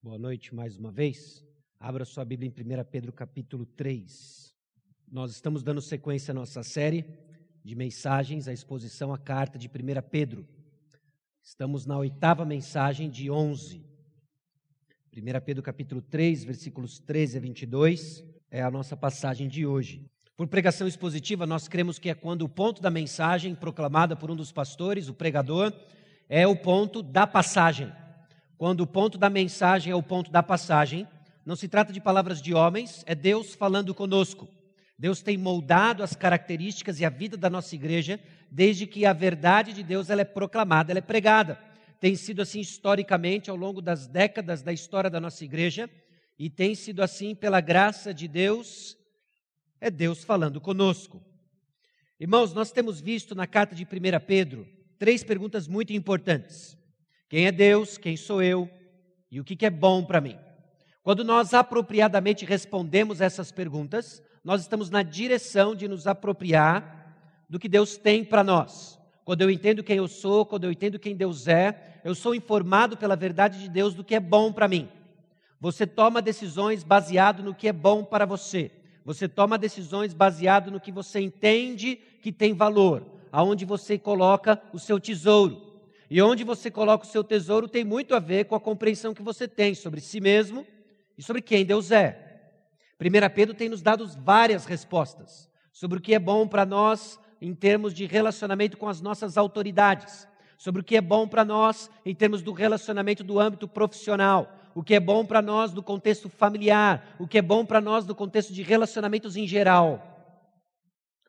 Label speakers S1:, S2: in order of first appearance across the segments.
S1: Boa noite mais uma vez. Abra sua Bíblia em 1 Pedro capítulo 3. Nós estamos dando sequência à nossa série de mensagens, a exposição à carta de 1 Pedro. Estamos na oitava mensagem de 11. 1 Pedro capítulo 3, versículos 13 a 22 é a nossa passagem de hoje. Por pregação expositiva, nós cremos que é quando o ponto da mensagem proclamada por um dos pastores, o pregador, é o ponto da passagem. Quando o ponto da mensagem é o ponto da passagem, não se trata de palavras de homens, é Deus falando conosco. Deus tem moldado as características e a vida da nossa igreja desde que a verdade de Deus ela é proclamada, ela é pregada. Tem sido assim historicamente ao longo das décadas da história da nossa igreja e tem sido assim pela graça de Deus, é Deus falando conosco. Irmãos, nós temos visto na carta de 1 Pedro três perguntas muito importantes. Quem é Deus? Quem sou eu? E o que é bom para mim? Quando nós apropriadamente respondemos essas perguntas, nós estamos na direção de nos apropriar do que Deus tem para nós. Quando eu entendo quem eu sou, quando eu entendo quem Deus é, eu sou informado pela verdade de Deus do que é bom para mim. Você toma decisões baseado no que é bom para você. Você toma decisões baseado no que você entende que tem valor, aonde você coloca o seu tesouro. E onde você coloca o seu tesouro tem muito a ver com a compreensão que você tem sobre si mesmo e sobre quem Deus é. 1 Pedro tem nos dado várias respostas sobre o que é bom para nós em termos de relacionamento com as nossas autoridades, sobre o que é bom para nós em termos do relacionamento do âmbito profissional, o que é bom para nós no contexto familiar, o que é bom para nós no contexto de relacionamentos em geral.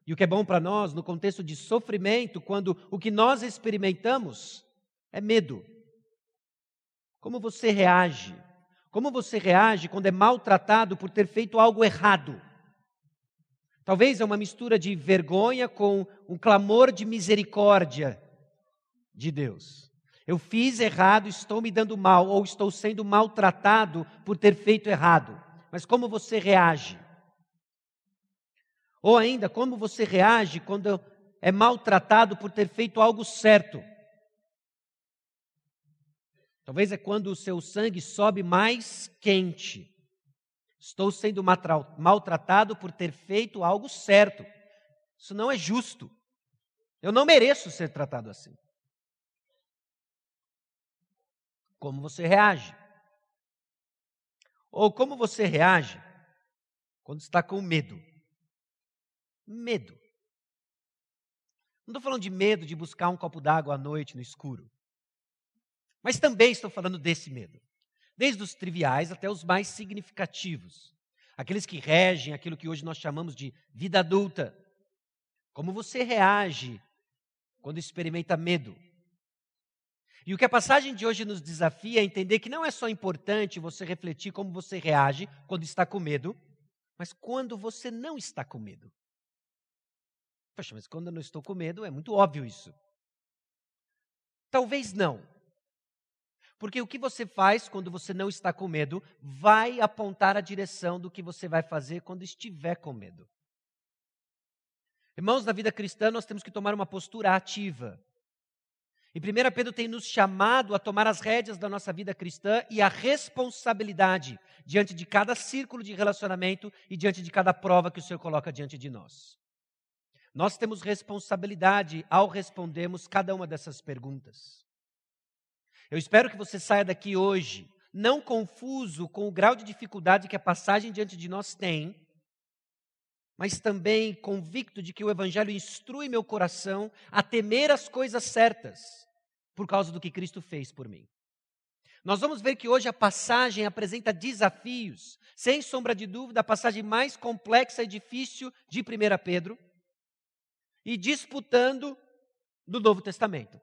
S1: E o que é bom para nós no contexto de sofrimento, quando o que nós experimentamos é medo. Como você reage? Como você reage quando é maltratado por ter feito algo errado? Talvez é uma mistura de vergonha com um clamor de misericórdia de Deus. Eu fiz errado, estou me dando mal, ou estou sendo maltratado por ter feito errado. Mas como você reage? Ou ainda, como você reage quando é maltratado por ter feito algo certo? Talvez é quando o seu sangue sobe mais quente. Estou sendo maltratado por ter feito algo certo. Isso não é justo. Eu não mereço ser tratado assim. Como você reage? Ou como você reage quando está com medo? Medo. Não estou falando de medo de buscar um copo d'água à noite no escuro. Mas também estou falando desse medo. Desde os triviais até os mais significativos. Aqueles que regem aquilo que hoje nós chamamos de vida adulta. Como você reage quando experimenta medo? E o que a passagem de hoje nos desafia é entender que não é só importante você refletir como você reage quando está com medo, mas quando você não está com medo. Poxa, mas quando eu não estou com medo, é muito óbvio isso. Talvez não. Porque o que você faz quando você não está com medo vai apontar a direção do que você vai fazer quando estiver com medo. Irmãos, na vida cristã nós temos que tomar uma postura ativa. E 1 Pedro tem nos chamado a tomar as rédeas da nossa vida cristã e a responsabilidade diante de cada círculo de relacionamento e diante de cada prova que o Senhor coloca diante de nós. Nós temos responsabilidade ao respondermos cada uma dessas perguntas. Eu espero que você saia daqui hoje não confuso com o grau de dificuldade que a passagem diante de nós tem, mas também convicto de que o Evangelho instrui meu coração a temer as coisas certas, por causa do que Cristo fez por mim. Nós vamos ver que hoje a passagem apresenta desafios, sem sombra de dúvida, a passagem mais complexa e difícil de 1 Pedro, e disputando do Novo Testamento.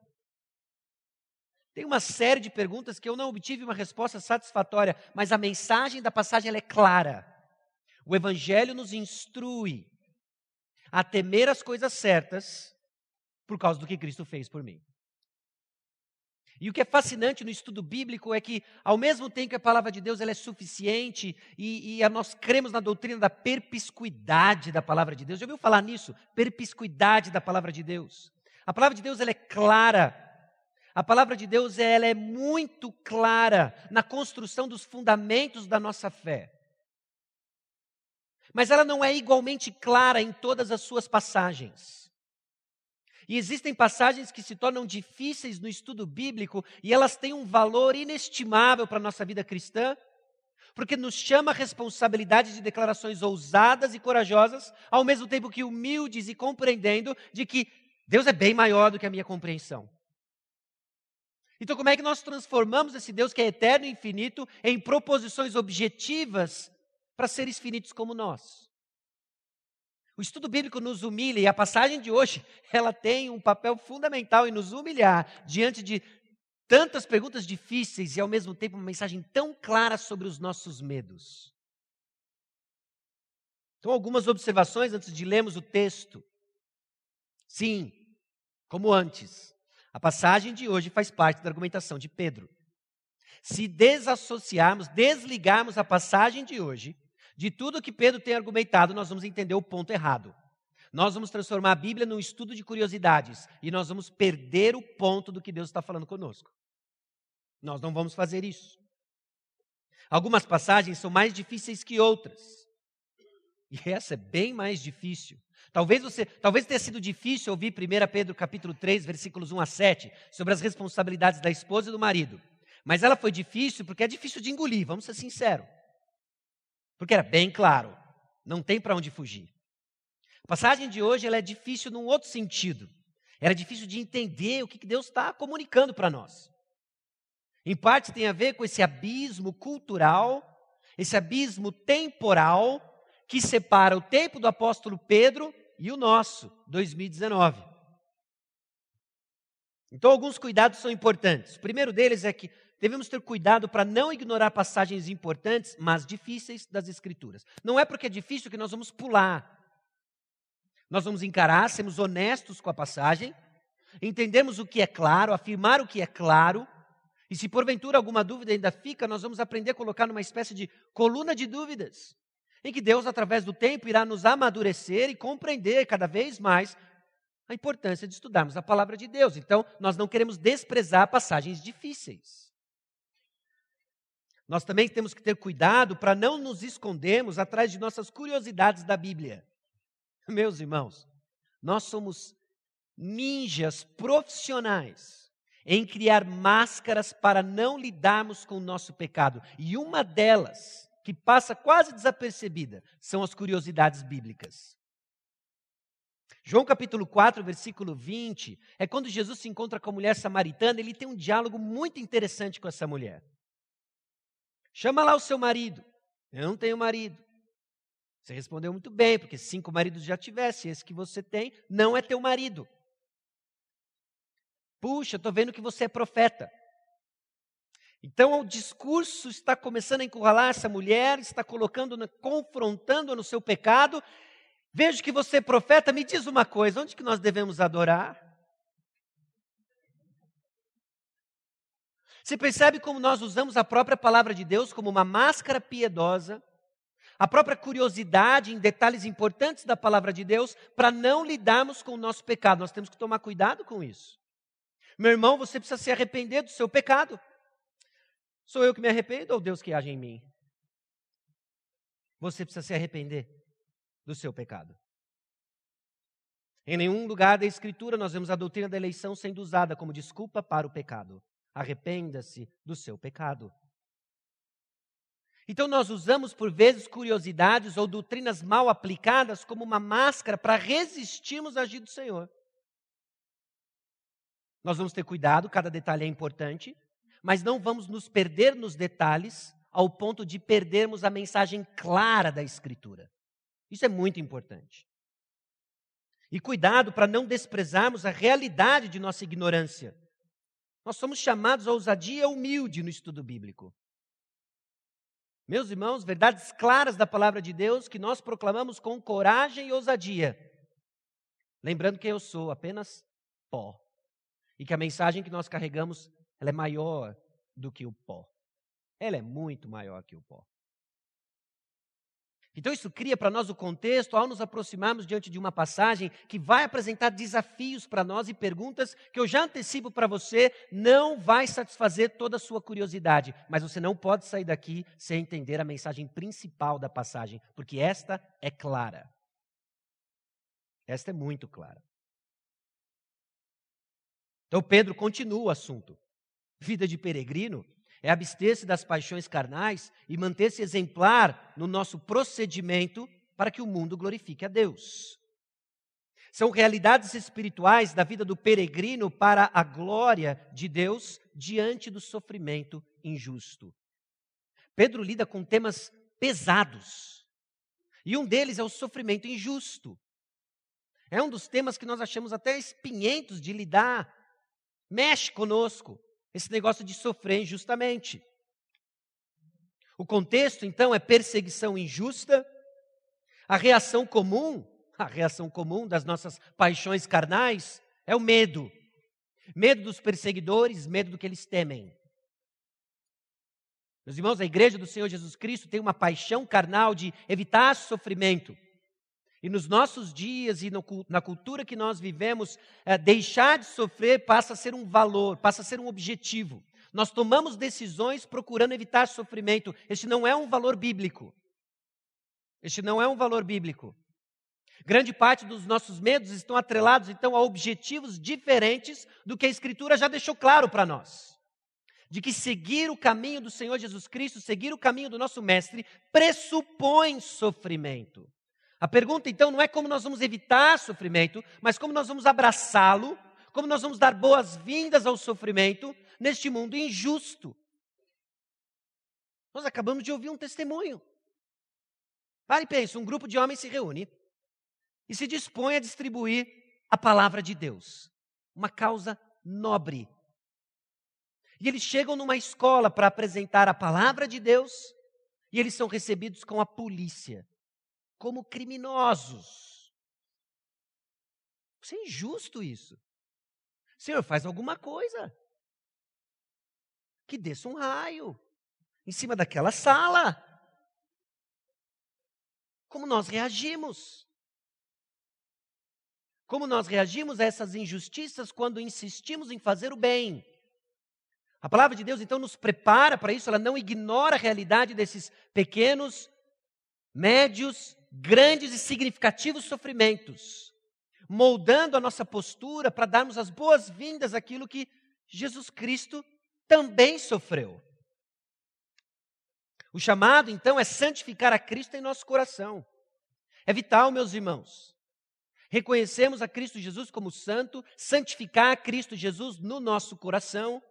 S1: Tem uma série de perguntas que eu não obtive uma resposta satisfatória, mas a mensagem da passagem é clara. O Evangelho nos instrui a temer as coisas certas por causa do que Cristo fez por mim. E o que é fascinante no estudo bíblico é que, ao mesmo tempo que a palavra de Deus ela é suficiente e, e nós cremos na doutrina da perpiscuidade da palavra de Deus, já ouviu falar nisso? Perpiscuidade da palavra de Deus. A palavra de Deus ela é clara A palavra de Deus ela é muito clara na construção dos fundamentos da nossa fé. Mas ela não é igualmente clara em todas as suas passagens. E existem passagens que se tornam difíceis no estudo bíblico e elas têm um valor inestimável para a nossa vida cristã, porque nos chama a responsabilidade de declarações ousadas e corajosas, ao mesmo tempo que humildes e compreendendo de que Deus é bem maior do que a minha compreensão. Então, como é que nós transformamos esse Deus que é eterno e infinito em proposições objetivas para seres finitos como nós? O estudo bíblico nos humilha e a passagem de hoje, ela tem um papel fundamental em nos humilhar diante de tantas perguntas difíceis e ao mesmo tempo uma mensagem tão clara sobre os nossos medos. Então, algumas observações antes de lermos o texto. Sim, como antes, a passagem de hoje faz parte da argumentação de Pedro. Se desassociarmos, desligarmos a passagem de hoje, de tudo que Pedro tem argumentado, nós vamos entender o ponto errado. Nós vamos transformar a Bíblia num estudo de curiosidades e nós vamos perder o ponto do que Deus está falando conosco. Nós não vamos fazer isso. Algumas passagens são mais difíceis que outras. E essa é bem mais difícil. Talvez você, talvez tenha sido difícil ouvir 1 Pedro capítulo 3, versículos 1 a 7, sobre as responsabilidades da esposa e do marido. Mas ela foi difícil porque é difícil de engolir, vamos ser sinceros. Porque era bem claro, não tem para onde fugir. A passagem de hoje ela é difícil num outro sentido. Era difícil de entender o que Deus está comunicando para nós. Em parte tem a ver com esse abismo cultural, esse abismo temporal que separa o tempo do apóstolo Pedro e o nosso, 2019. Então, alguns cuidados são importantes. O primeiro deles é que devemos ter cuidado para não ignorar passagens importantes, mas difíceis das Escrituras. Não é porque é difícil que nós vamos pular. Nós vamos encarar, sermos honestos com a passagem, entendemos o que é claro, afirmar o que é claro, e se porventura alguma dúvida ainda fica, nós vamos aprender a colocar numa espécie de coluna de dúvidas, em que Deus, através do tempo, irá nos amadurecer e compreender cada vez mais a importância de estudarmos a palavra de Deus. Então, nós não queremos desprezar passagens difíceis. Nós também temos que ter cuidado para não nos escondermos atrás de nossas curiosidades da Bíblia. Meus irmãos, nós somos ninjas profissionais em criar máscaras para não lidarmos com o nosso pecado. E uma delas, que passa quase desapercebida, são as curiosidades bíblicas. João capítulo 4, versículo 20, é quando Jesus se encontra com a mulher samaritana, ele tem um diálogo muito interessante com essa mulher. Chama lá o seu marido. Eu não tenho marido. Você respondeu muito bem, porque cinco maridos já tivesse, esse que você tem não é teu marido. Puxa, estou vendo que você é profeta. Então o discurso está começando a encurralar essa mulher, está colocando, confrontando-a no seu pecado. Vejo que você profeta, me diz uma coisa: onde que nós devemos adorar? Você percebe como nós usamos a própria palavra de Deus como uma máscara piedosa, a própria curiosidade em detalhes importantes da palavra de Deus, para não lidarmos com o nosso pecado. Nós temos que tomar cuidado com isso. Meu irmão, você precisa se arrepender do seu pecado. Sou eu que me arrependo ou Deus que age em mim? Você precisa se arrepender do seu pecado. Em nenhum lugar da Escritura nós vemos a doutrina da eleição sendo usada como desculpa para o pecado. Arrependa-se do seu pecado. Então, nós usamos por vezes curiosidades ou doutrinas mal aplicadas como uma máscara para resistirmos a agir do Senhor. Nós vamos ter cuidado, cada detalhe é importante, mas não vamos nos perder nos detalhes ao ponto de perdermos a mensagem clara da Escritura. Isso é muito importante. E cuidado para não desprezarmos a realidade de nossa ignorância nós somos chamados à ousadia humilde no estudo bíblico. Meus irmãos, verdades claras da palavra de Deus que nós proclamamos com coragem e ousadia. Lembrando que eu sou apenas pó. E que a mensagem que nós carregamos, ela é maior do que o pó. Ela é muito maior que o pó. Então, isso cria para nós o contexto ao nos aproximarmos diante de uma passagem que vai apresentar desafios para nós e perguntas que eu já antecipo para você, não vai satisfazer toda a sua curiosidade, mas você não pode sair daqui sem entender a mensagem principal da passagem, porque esta é clara. Esta é muito clara. Então, Pedro continua o assunto. Vida de peregrino é abster-se das paixões carnais e manter-se exemplar no nosso procedimento para que o mundo glorifique a Deus. São realidades espirituais da vida do peregrino para a glória de Deus diante do sofrimento injusto. Pedro lida com temas pesados. E um deles é o sofrimento injusto. É um dos temas que nós achamos até espinhentos de lidar. Mexe conosco esse negócio de sofrer injustamente. O contexto, então, é perseguição injusta. A reação comum, a reação comum das nossas paixões carnais é o medo. Medo dos perseguidores, medo do que eles temem. Meus irmãos, a igreja do Senhor Jesus Cristo tem uma paixão carnal de evitar sofrimento. E nos nossos dias e no, na cultura que nós vivemos, é, deixar de sofrer passa a ser um valor, passa a ser um objetivo. Nós tomamos decisões procurando evitar sofrimento. Este não é um valor bíblico. Este não é um valor bíblico. Grande parte dos nossos medos estão atrelados, então, a objetivos diferentes do que a Escritura já deixou claro para nós. De que seguir o caminho do Senhor Jesus Cristo, seguir o caminho do nosso Mestre, pressupõe sofrimento. A pergunta então não é como nós vamos evitar sofrimento, mas como nós vamos abraçá-lo, como nós vamos dar boas-vindas ao sofrimento neste mundo injusto. Nós acabamos de ouvir um testemunho. Pare e pense: um grupo de homens se reúne e se dispõe a distribuir a palavra de Deus, uma causa nobre. E eles chegam numa escola para apresentar a palavra de Deus e eles são recebidos com a polícia como criminosos. Isso é injusto isso. Senhor, faz alguma coisa. Que desça um raio em cima daquela sala. Como nós reagimos? Como nós reagimos a essas injustiças quando insistimos em fazer o bem? A palavra de Deus então nos prepara para isso, ela não ignora a realidade desses pequenos, médios grandes e significativos sofrimentos, moldando a nossa postura para darmos as boas-vindas àquilo que Jesus Cristo também sofreu. O chamado, então, é santificar a Cristo em nosso coração. É vital, meus irmãos. Reconhecemos a Cristo Jesus como santo, santificar a Cristo Jesus no nosso coração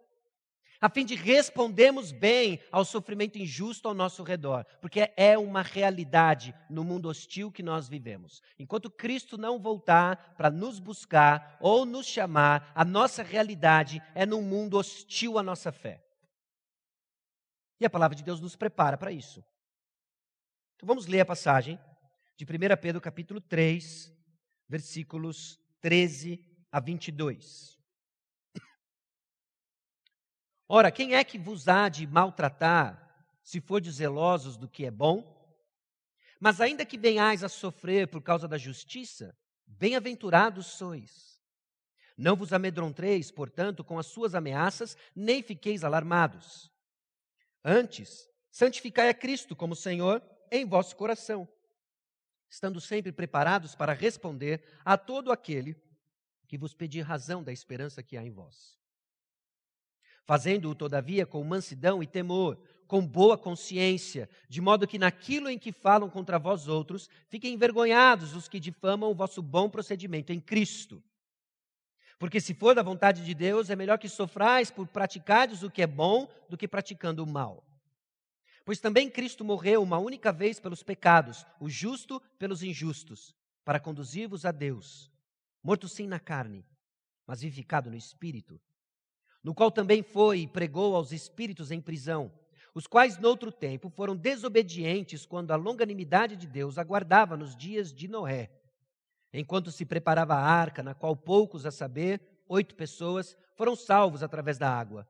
S1: a fim de respondermos bem ao sofrimento injusto ao nosso redor, porque é uma realidade no mundo hostil que nós vivemos. Enquanto Cristo não voltar para nos buscar ou nos chamar, a nossa realidade é num mundo hostil à nossa fé. E a palavra de Deus nos prepara para isso. Então vamos ler a passagem de 1 Pedro capítulo 3, versículos 13 a 22. Ora, quem é que vos há de maltratar, se fordes zelosos do que é bom? Mas ainda que venhais a sofrer por causa da justiça, bem-aventurados sois. Não vos amedronteis, portanto, com as suas ameaças, nem fiqueis alarmados. Antes, santificai a Cristo como Senhor em vosso coração, estando sempre preparados para responder a todo aquele que vos pedir razão da esperança que há em vós fazendo-o, todavia, com mansidão e temor, com boa consciência, de modo que naquilo em que falam contra vós outros, fiquem envergonhados os que difamam o vosso bom procedimento em Cristo. Porque se for da vontade de Deus, é melhor que sofrais por praticardes o que é bom do que praticando o mal. Pois também Cristo morreu uma única vez pelos pecados, o justo pelos injustos, para conduzir-vos a Deus, morto sim na carne, mas vivificado no espírito no qual também foi e pregou aos espíritos em prisão, os quais noutro tempo foram desobedientes quando a longanimidade de Deus aguardava nos dias de Noé, enquanto se preparava a arca, na qual poucos, a saber, oito pessoas, foram salvos através da água,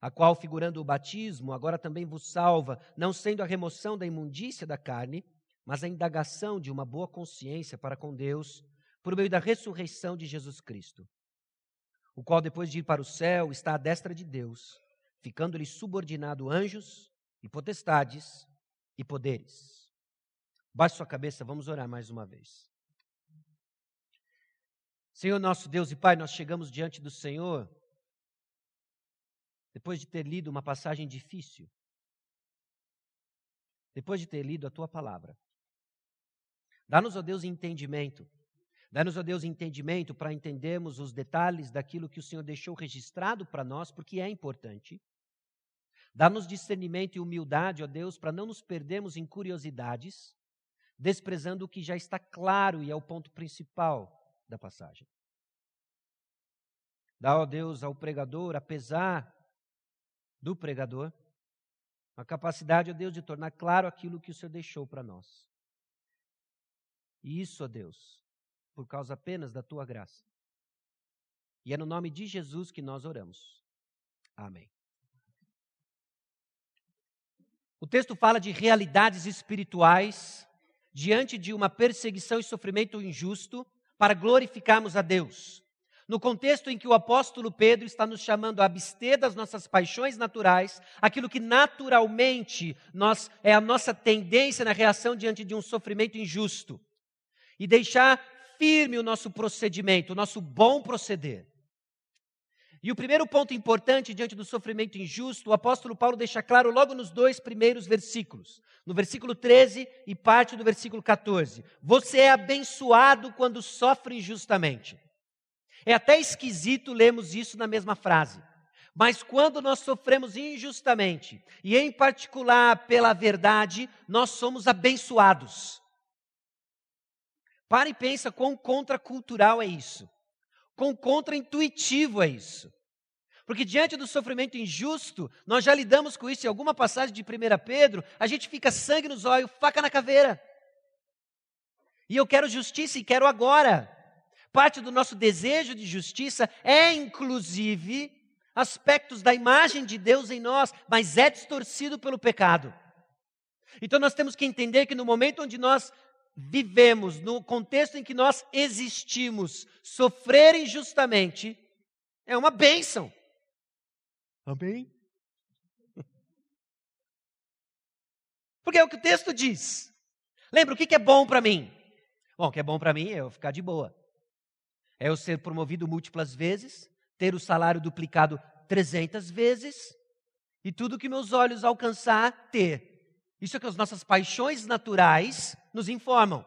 S1: a qual, figurando o batismo, agora também vos salva, não sendo a remoção da imundícia da carne, mas a indagação de uma boa consciência para com Deus por meio da ressurreição de Jesus Cristo, o qual, depois de ir para o céu, está à destra de Deus, ficando-lhe subordinado anjos e potestades e poderes. Baixe sua cabeça, vamos orar mais uma vez. Senhor nosso Deus e Pai, nós chegamos diante do Senhor depois de ter lido uma passagem difícil, depois de ter lido a tua palavra. Dá-nos, ó Deus, entendimento. Dá-nos, ó Deus, entendimento para entendermos os detalhes daquilo que o Senhor deixou registrado para nós, porque é importante. Dá-nos discernimento e humildade, ó Deus, para não nos perdermos em curiosidades, desprezando o que já está claro e é o ponto principal da passagem. Dá, ó Deus, ao pregador, apesar do pregador, a capacidade, ó Deus, de tornar claro aquilo que o Senhor deixou para nós. E isso, ó Deus, por causa apenas da tua graça. E é no nome de Jesus que nós oramos. Amém. O texto fala de realidades espirituais diante de uma perseguição e sofrimento injusto para glorificarmos a Deus. No contexto em que o apóstolo Pedro está nos chamando a abster das nossas paixões naturais, aquilo que naturalmente nós é a nossa tendência na reação diante de um sofrimento injusto e deixar firme o nosso procedimento, o nosso bom proceder. E o primeiro ponto importante diante do sofrimento injusto, o apóstolo Paulo deixa claro logo nos dois primeiros versículos, no versículo 13 e parte do versículo 14. Você é abençoado quando sofre injustamente. É até esquisito lermos isso na mesma frase. Mas quando nós sofremos injustamente, e em particular pela verdade, nós somos abençoados. Para e pensa quão contracultural é isso. Quão contraintuitivo é isso. Porque diante do sofrimento injusto, nós já lidamos com isso em alguma passagem de 1 Pedro, a gente fica sangue nos olhos, faca na caveira. E eu quero justiça e quero agora. Parte do nosso desejo de justiça é, inclusive, aspectos da imagem de Deus em nós, mas é distorcido pelo pecado. Então nós temos que entender que no momento onde nós vivemos, no contexto em que nós existimos, sofrer injustamente é uma bênção. Amém? Porque é o que o texto diz. Lembra, o que é bom para mim? Bom, o que é bom para mim é eu ficar de boa. É eu ser promovido múltiplas vezes, ter o salário duplicado 300 vezes e tudo que meus olhos alcançar, ter. Isso é que as nossas paixões naturais nos informam.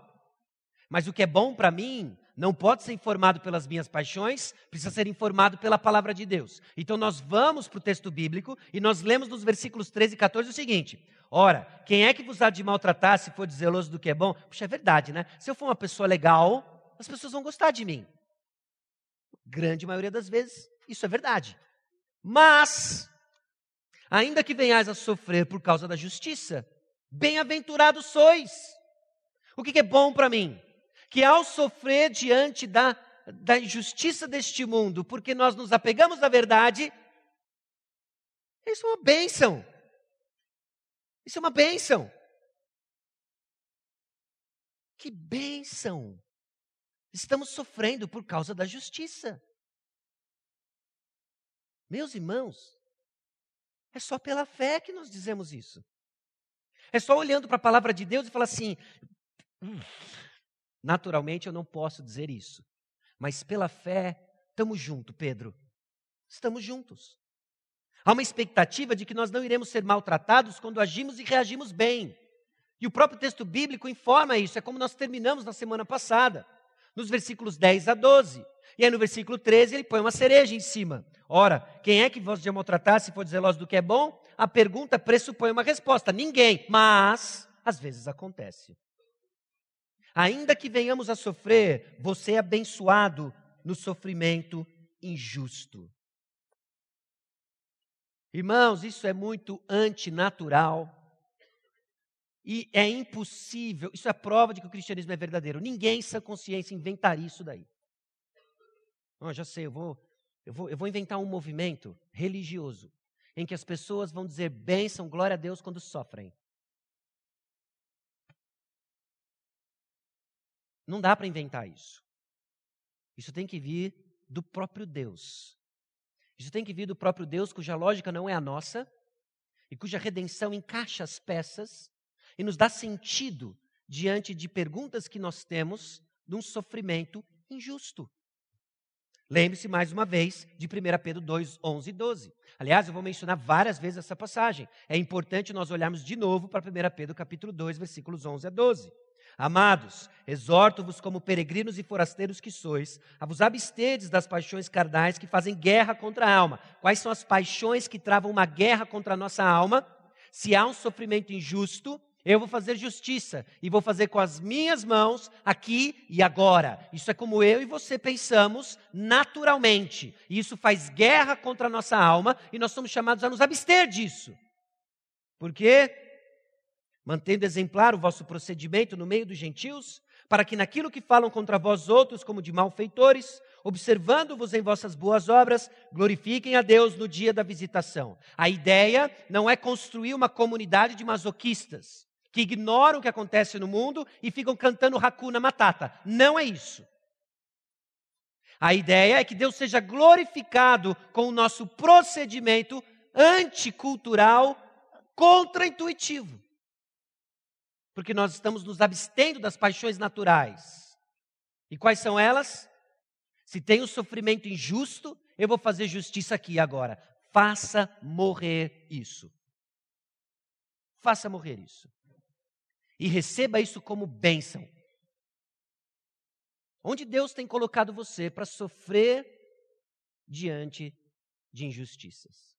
S1: Mas o que é bom para mim não pode ser informado pelas minhas paixões, precisa ser informado pela palavra de Deus. Então nós vamos para o texto bíblico e nós lemos nos versículos 13 e 14 o seguinte: Ora, quem é que vos há de maltratar se for zeloso do que é bom? Puxa, é verdade, né? Se eu for uma pessoa legal, as pessoas vão gostar de mim. Grande maioria das vezes, isso é verdade. Mas, ainda que venhais a sofrer por causa da justiça, Bem-aventurados sois. O que, é bom para mim? Que ao sofrer diante da, da injustiça deste mundo, porque nós nos apegamos à verdade, isso é uma bênção. Isso é uma bênção. Que bênção! Estamos sofrendo por causa da justiça. Meus irmãos, é só pela fé que nós dizemos isso. É só olhando para a palavra de Deus e falar assim: hum, naturalmente eu não posso dizer isso, mas pela fé, estamos juntos, Pedro. Estamos juntos. Há uma expectativa de que nós não iremos ser maltratados quando agimos e reagimos bem. E o próprio texto bíblico informa isso, é como nós terminamos na semana passada, nos versículos 10 a 12. E aí no versículo 13 ele põe uma cereja em cima. Ora, quem é que vos de maltratar se for zeloso do que é bom? A pergunta pressupõe uma resposta. Ninguém. Mas, às vezes acontece. Ainda que venhamos a sofrer, você é abençoado no sofrimento injusto. Irmãos, isso é muito antinatural. E é impossível, isso é prova de que o cristianismo é verdadeiro. Ninguém, em sã consciência, inventaria isso daí. Oh, já sei, eu vou, eu, vou, eu vou inventar um movimento religioso em que as pessoas vão dizer bênção, glória a Deus quando sofrem. Não dá para inventar isso. Isso tem que vir do próprio Deus. Isso tem que vir do próprio Deus, cuja lógica não é a nossa e cuja redenção encaixa as peças e nos dá sentido diante de perguntas que nós temos de um sofrimento injusto. Lembre-se mais uma vez de 1 Pedro 2, 11 e 12. Aliás, eu vou mencionar várias vezes essa passagem. É importante nós olharmos de novo para 1 Pedro capítulo 2, versículos 11 a 12. Amados, exorto-vos como peregrinos e forasteiros que sois, a vos abstedes das paixões carnais que fazem guerra contra a alma. Quais são as paixões que travam uma guerra contra a nossa alma? Se há um sofrimento injusto, eu vou fazer justiça e vou fazer com as minhas mãos aqui e agora. Isso é como eu e você pensamos naturalmente. E isso faz guerra contra a nossa alma e nós somos chamados a nos abster disso. Por quê? Mantendo exemplar o vosso procedimento no meio dos gentios, para que naquilo que falam contra vós outros como de malfeitores, observando-vos em vossas boas obras, glorifiquem a Deus no dia da visitação. A ideia não é construir uma comunidade de masoquistas que ignoram o que acontece no mundo e ficam cantando Hakuna Matata. Não é isso. A ideia é que Deus seja glorificado com o nosso procedimento anticultural, contra-intuitivo. Porque nós estamos nos abstendo das paixões naturais. E quais são elas? Se tem um sofrimento injusto, eu vou fazer justiça aqui agora. Faça morrer isso. Faça morrer isso e receba isso como bênção. Onde Deus tem colocado você para sofrer diante de injustiças.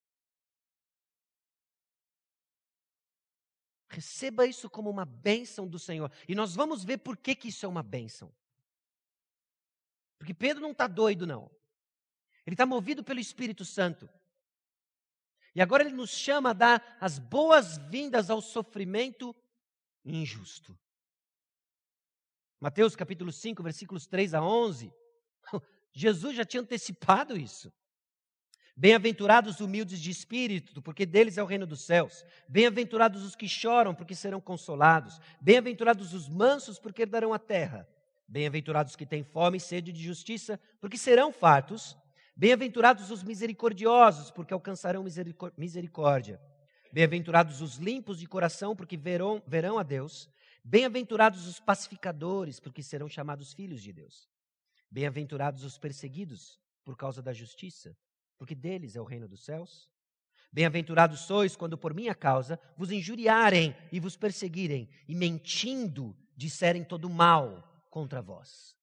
S1: Receba isso como uma bênção do Senhor. E nós vamos ver por que, que isso é uma bênção. Porque Pedro não está doido, não. Ele está movido pelo Espírito Santo. E agora ele nos chama a dar as boas-vindas ao sofrimento injusto. Mateus capítulo 5, versículos 3 a 11. Jesus já tinha antecipado isso. Bem-aventurados os humildes de espírito, porque deles é o reino dos céus. Bem-aventurados os que choram, porque serão consolados. Bem-aventurados os mansos, porque herdarão a terra. Bem-aventurados os que têm fome e sede de justiça, porque serão fartos. Bem-aventurados os misericordiosos, porque alcançarão misericórdia. Bem-aventurados os limpos de coração, porque verão, verão a Deus. Bem-aventurados os pacificadores, porque serão chamados filhos de Deus. Bem-aventurados os perseguidos por causa da justiça, porque deles é o reino dos céus. Bem-aventurados sois quando por minha causa vos injuriarem e vos perseguirem, e mentindo disserem todo mal contra vós.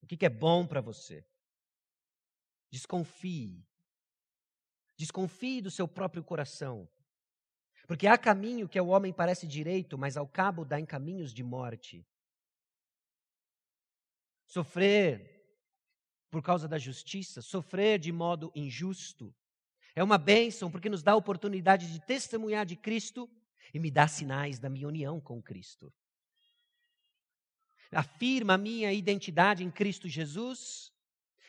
S1: O que é bom para você? Desconfie Desconfie do seu próprio coração. Porque há caminho que ao homem parece direito, mas ao cabo dá em caminhos de morte. Sofrer por causa da justiça, sofrer de modo injusto, é uma bênção porque nos dá a oportunidade de testemunhar de Cristo e me dá sinais da minha união com Cristo. Afirma a minha identidade em Cristo Jesus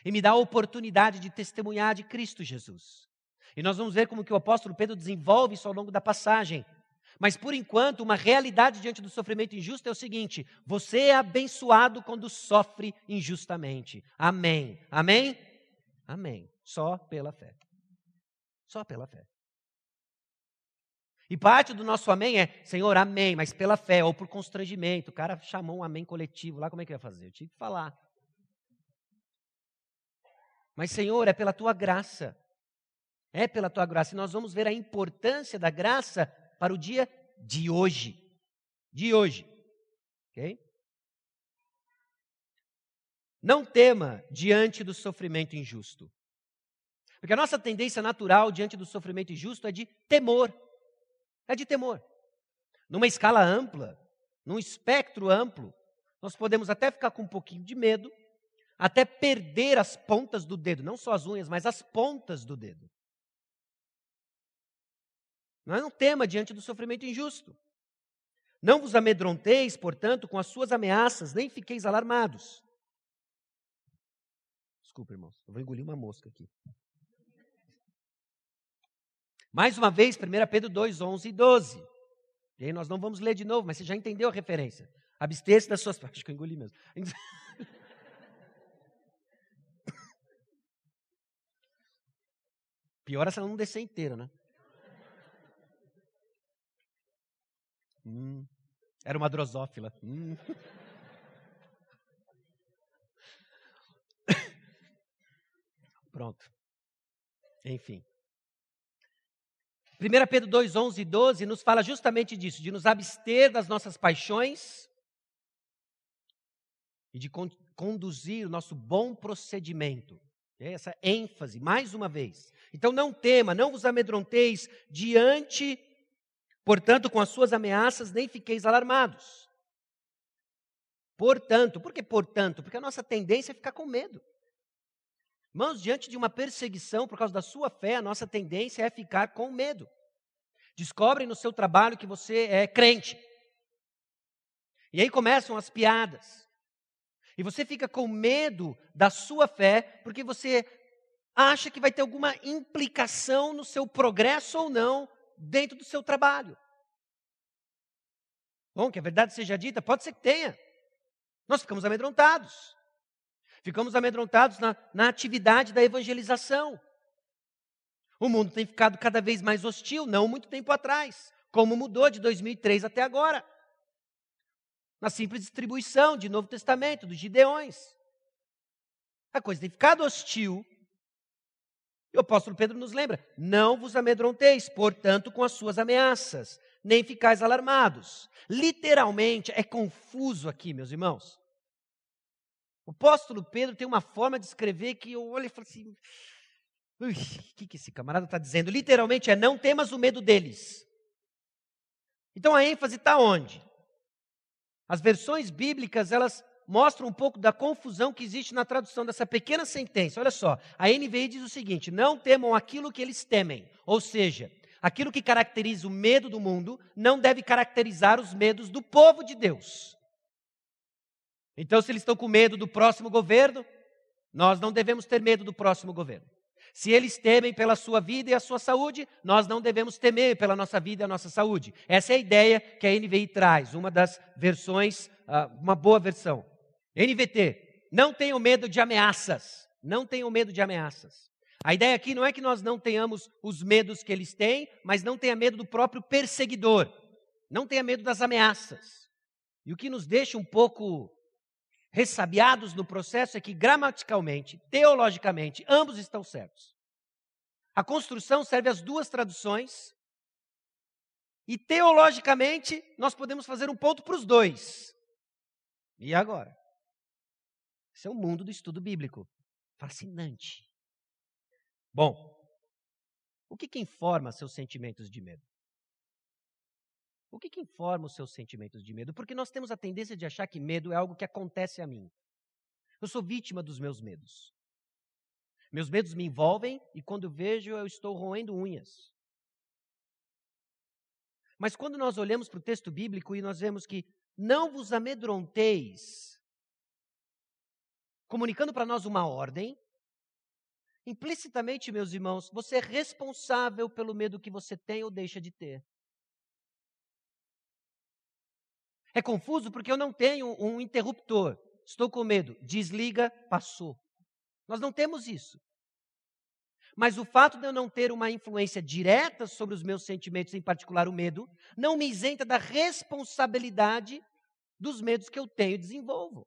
S1: e me dá a oportunidade de testemunhar de Cristo Jesus. E nós vamos ver como que o apóstolo Pedro desenvolve isso ao longo da passagem. Mas por enquanto, uma realidade diante do sofrimento injusto é o seguinte: você é abençoado quando sofre injustamente. Amém. Amém? Amém. Só pela fé. Só pela fé. E parte do nosso amém é, Senhor, amém, mas pela fé ou por constrangimento. O cara chamou um amém coletivo lá, como é que ia fazer? Eu tive que falar. Mas, Senhor, é pela tua graça. É pela tua graça. E nós vamos ver a importância da graça para o dia de hoje. De hoje. Ok? Não tema diante do sofrimento injusto. Porque a nossa tendência natural diante do sofrimento injusto é de temor. É de temor. Numa escala ampla, num espectro amplo, nós podemos até ficar com um pouquinho de medo, até perder as pontas do dedo, não só as unhas, mas as pontas do dedo. Não é um tema diante do sofrimento injusto. Não vos amedronteis, portanto, com as suas ameaças, nem fiqueis alarmados. Desculpa, irmãos, eu vou engolir uma mosca aqui. Mais uma vez, 1 Pedro 2, 11 e 12. E aí nós não vamos ler de novo, mas você já entendeu a referência. Abster-se das suas. Acho que eu engoli mesmo. Pior é se ela não descer inteira, né? Hum, era uma drosófila. Hum. Pronto. Enfim. 1 Pedro 2, 11 e 12 nos fala justamente disso, de nos abster das nossas paixões e de con conduzir o nosso bom procedimento. Essa ênfase, mais uma vez. Então não tema, não vos amedronteis diante, portanto, com as suas ameaças, nem fiqueis alarmados. Portanto, por que portanto? Porque a nossa tendência é ficar com medo. Irmãos, diante de uma perseguição por causa da sua fé, a nossa tendência é ficar com medo. Descobrem no seu trabalho que você é crente. E aí começam as piadas. E você fica com medo da sua fé, porque você acha que vai ter alguma implicação no seu progresso ou não dentro do seu trabalho. Bom, que a verdade seja dita, pode ser que tenha. Nós ficamos amedrontados. Ficamos amedrontados na, na atividade da evangelização. O mundo tem ficado cada vez mais hostil, não muito tempo atrás, como mudou de 2003 até agora na simples distribuição de Novo Testamento, dos Gideões. A coisa tem ficado hostil. E o apóstolo Pedro nos lembra: não vos amedronteis, portanto, com as suas ameaças, nem ficais alarmados. Literalmente, é confuso aqui, meus irmãos. O apóstolo Pedro tem uma forma de escrever que eu olho e falo assim: o que, que esse camarada está dizendo? Literalmente é: não temas o medo deles. Então a ênfase está onde? As versões bíblicas, elas mostram um pouco da confusão que existe na tradução dessa pequena sentença. Olha só, a NVI diz o seguinte: não temam aquilo que eles temem. Ou seja, aquilo que caracteriza o medo do mundo não deve caracterizar os medos do povo de Deus. Então, se eles estão com medo do próximo governo, nós não devemos ter medo do próximo governo. Se eles temem pela sua vida e a sua saúde, nós não devemos temer pela nossa vida e a nossa saúde. Essa é a ideia que a NVI traz, uma das versões, ah, uma boa versão. NVT, não tenham medo de ameaças. Não tenham medo de ameaças. A ideia aqui não é que nós não tenhamos os medos que eles têm, mas não tenha medo do próprio perseguidor. Não tenha medo das ameaças. E o que nos deixa um pouco ressabiados no processo é que, gramaticalmente, teologicamente, ambos estão certos. A construção serve às duas traduções, e teologicamente, nós podemos fazer um ponto para os dois. E agora? Esse é o mundo do estudo bíblico. Fascinante. Bom, o que, que informa seus sentimentos de medo? O que, que informa os seus sentimentos de medo? Porque nós temos a tendência de achar que medo é algo que acontece a mim. Eu sou vítima dos meus medos. Meus medos me envolvem e quando vejo eu estou roendo unhas. Mas quando nós olhamos para o texto bíblico e nós vemos que não vos amedronteis, comunicando para nós uma ordem, implicitamente, meus irmãos, você é responsável pelo medo que você tem ou deixa de ter. É confuso porque eu não tenho um interruptor. Estou com medo. Desliga, passou. Nós não temos isso. Mas o fato de eu não ter uma influência direta sobre os meus sentimentos, em particular o medo, não me isenta da responsabilidade dos medos que eu tenho e desenvolvo.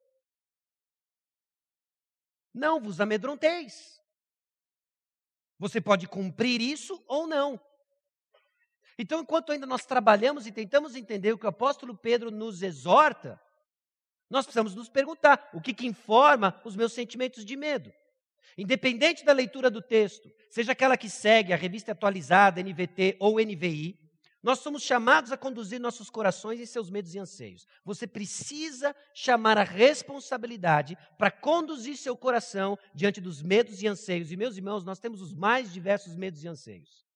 S1: Não vos amedronteis. Você pode cumprir isso ou não. Então, enquanto ainda nós trabalhamos e tentamos entender o que o apóstolo Pedro nos exorta, nós precisamos nos perguntar o que, que informa os meus sentimentos de medo. Independente da leitura do texto, seja aquela que segue a revista atualizada, NVT ou NVI, nós somos chamados a conduzir nossos corações em seus medos e anseios. Você precisa chamar a responsabilidade para conduzir seu coração diante dos medos e anseios. E, meus irmãos, nós temos os mais diversos medos e anseios.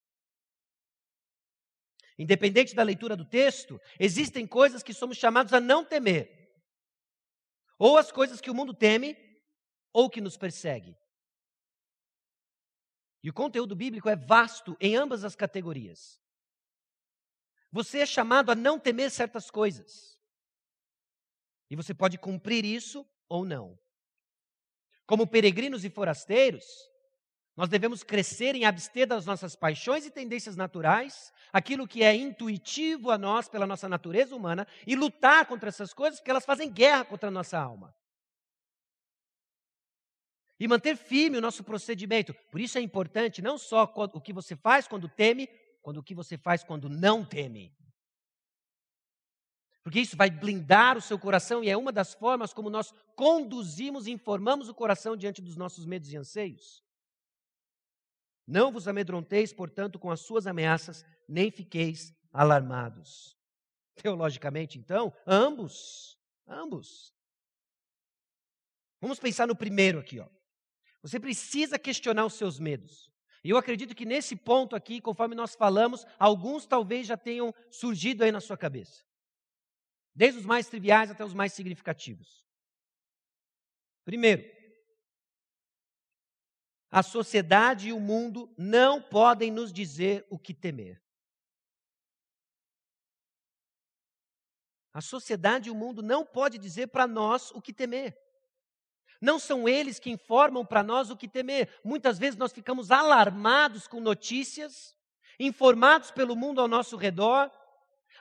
S1: Independente da leitura do texto, existem coisas que somos chamados a não temer. Ou as coisas que o mundo teme, ou que nos persegue. E o conteúdo bíblico é vasto em ambas as categorias. Você é chamado a não temer certas coisas. E você pode cumprir isso ou não. Como peregrinos e forasteiros, nós devemos crescer em abster das nossas paixões e tendências naturais, aquilo que é intuitivo a nós pela nossa natureza humana, e lutar contra essas coisas, porque elas fazem guerra contra a nossa alma. E manter firme o nosso procedimento. Por isso é importante não só o que você faz quando teme, quando o que você faz quando não teme. Porque isso vai blindar o seu coração e é uma das formas como nós conduzimos e informamos o coração diante dos nossos medos e anseios. Não vos amedronteis, portanto, com as suas ameaças, nem fiqueis alarmados. Teologicamente, então, ambos, ambos. Vamos pensar no primeiro aqui, ó. Você precisa questionar os seus medos. E eu acredito que nesse ponto aqui, conforme nós falamos, alguns talvez já tenham surgido aí na sua cabeça desde os mais triviais até os mais significativos. Primeiro, a sociedade e o mundo não podem nos dizer o que temer. A sociedade e o mundo não podem dizer para nós o que temer. Não são eles que informam para nós o que temer. Muitas vezes nós ficamos alarmados com notícias, informados pelo mundo ao nosso redor,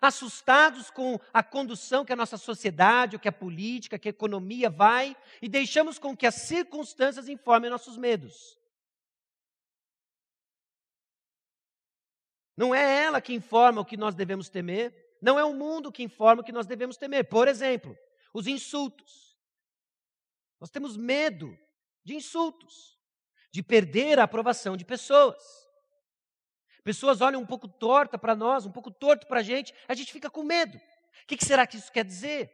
S1: assustados com a condução que a nossa sociedade, o que a política, que a economia vai, e deixamos com que as circunstâncias informem nossos medos. Não é ela que informa o que nós devemos temer, não é o mundo que informa o que nós devemos temer. Por exemplo, os insultos. Nós temos medo de insultos, de perder a aprovação de pessoas. Pessoas olham um pouco torta para nós, um pouco torto para a gente, a gente fica com medo. O que, que será que isso quer dizer?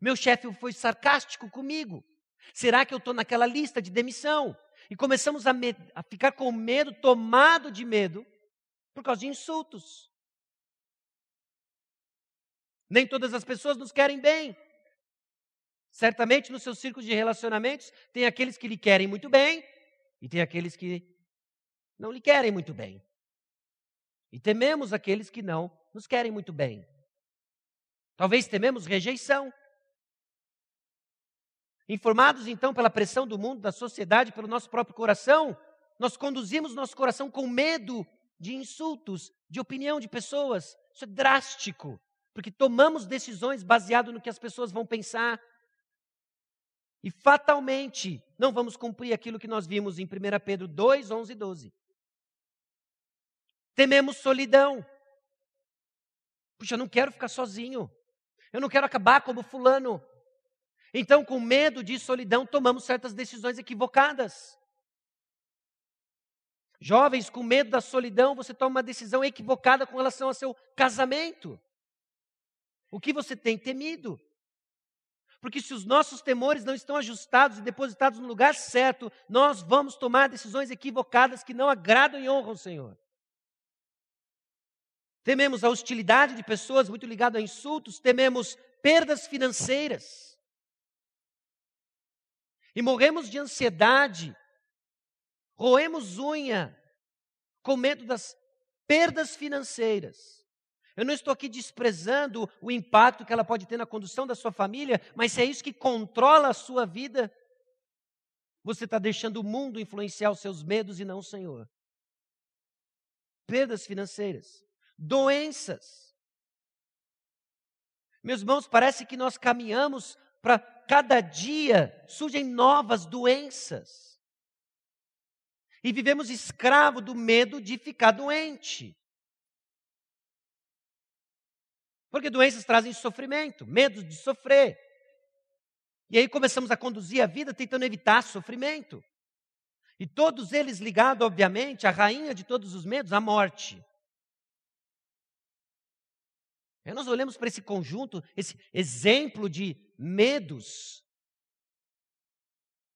S1: Meu chefe foi sarcástico comigo. Será que eu estou naquela lista de demissão? E começamos a, a ficar com medo, tomado de medo, por causa de insultos. Nem todas as pessoas nos querem bem. Certamente nos seus círculos de relacionamentos tem aqueles que lhe querem muito bem e tem aqueles que não lhe querem muito bem. E tememos aqueles que não nos querem muito bem. Talvez tememos rejeição. Informados então pela pressão do mundo, da sociedade, pelo nosso próprio coração, nós conduzimos nosso coração com medo de insultos, de opinião de pessoas. Isso é drástico, porque tomamos decisões baseado no que as pessoas vão pensar. E fatalmente não vamos cumprir aquilo que nós vimos em 1 Pedro 2, 11 e 12. Tememos solidão. Puxa, eu não quero ficar sozinho. Eu não quero acabar como fulano. Então, com medo de solidão, tomamos certas decisões equivocadas. Jovens, com medo da solidão, você toma uma decisão equivocada com relação ao seu casamento. O que você tem temido? Porque se os nossos temores não estão ajustados e depositados no lugar certo, nós vamos tomar decisões equivocadas que não agradam e honram o Senhor. Tememos a hostilidade de pessoas muito ligado a insultos, tememos perdas financeiras. E morremos de ansiedade, roemos unha, com medo das perdas financeiras. Eu não estou aqui desprezando o impacto que ela pode ter na condução da sua família, mas se é isso que controla a sua vida, você está deixando o mundo influenciar os seus medos e não o Senhor. Perdas financeiras doenças. Meus irmãos, parece que nós caminhamos para cada dia surgem novas doenças. E vivemos escravo do medo de ficar doente. Porque doenças trazem sofrimento, medo de sofrer. E aí começamos a conduzir a vida tentando evitar sofrimento. E todos eles ligados, obviamente, à rainha de todos os medos, a morte. Aí nós olhamos para esse conjunto, esse exemplo de medos